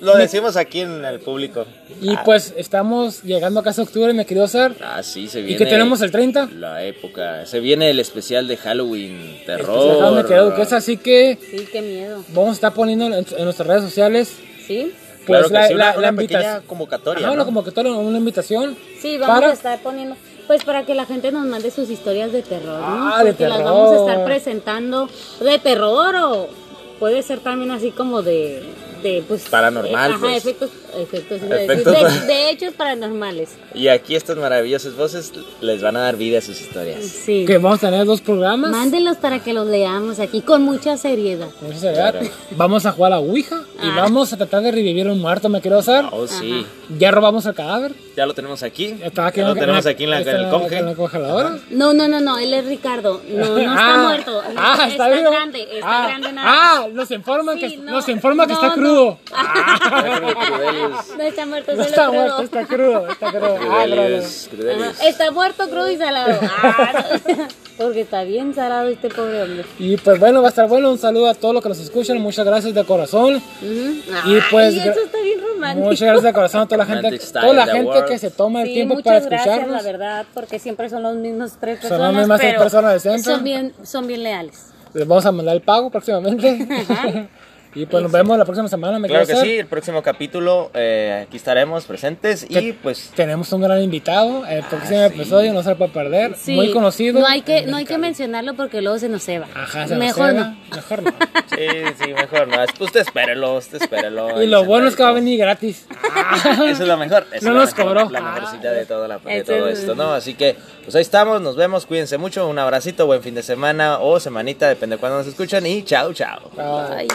lo decimos aquí en el público. Y pues estamos llegando a casa de octubre, mi querido Sar. Ah, sí, se viene. ¿Y qué tenemos el 30? La época. Se viene el especial de Halloween, terror. Querido Duquesa, así que Sí, qué miedo. vamos a estar poniendo en, en nuestras redes sociales Sí, Claro pues que la, sí, una, la, una invitación. convocatoria. Ajá, que toda una invitación. sí, vamos para a estar poniendo, pues para que la gente nos mande sus historias de terror, ¿no? Ah, de Porque las vamos a estar terror. presentando de terror o puede ser también así como de, de pues Paranormal, eh, ajá, pues. efectos, efectos, de, de hechos paranormales. Y aquí estas maravillosas voces les van a dar vida a sus historias. Sí. Que vamos a tener dos programas. Mándenlos para que los leamos aquí con mucha seriedad. Mucha seriedad. Claro. Vamos a jugar a la Ouija y Ah. vamos a tratar de revivir un muerto, me quiero hacer. Oh, sí. Ya robamos el cadáver. Ya lo tenemos aquí. Estaba aquí ya lo tenemos aquí en, la, en está el conge. en la congeladora. No, no, no, no, él es Ricardo. No, no está Ah, muerto. No, ah, está, vivo. grande, está ah, grande nada. Ah, nos informan Sí, que, no, nos informa que no, está no. No está muerto, No está crudo. muerto, está crudo, está crudo. Ah. Está muerto, crudo y salado. Ah, no. Porque está bien salado este pobre hombre. Y pues bueno, va a estar bueno. Un saludo a todos los que nos escuchan. Muchas gracias de corazón. Y pues, Ay, eso está bien romántico. Muchas gracias de corazón a toda la gente, toda la gente que se toma el Sí, tiempo muchas para gracias, escucharnos. la verdad, porque siempre son los mismos tres Son las personas, mismas tres pero personas de siempre. son bien, son bien leales. Les vamos a mandar el pago próximamente. y pues nos vemos la próxima semana. Me Claro que hacer. sí, el próximo capítulo eh, aquí estaremos presentes y pues Tenemos un gran invitado. El próximo episodio no se lo puede perder. Sí, Muy conocido. No hay que, no hay que mencionarlo porque luego se nos ceba. Ajá, se nos Mejor ceba. no. Mejor no. sí, sí, mejor no. Usted espérelo, usted espérelo. y lo bueno es que va a venir gratis. Eso es lo mejor. eso No nos mejor, cobró. La mejorcita de todo, la- de Eso todo es- esto, ¿no? Así que, pues ahí estamos, nos vemos, cuídense mucho, un abracito, buen fin de semana o semanita, depende de cuándo nos escuchan y chao, chao. Ay.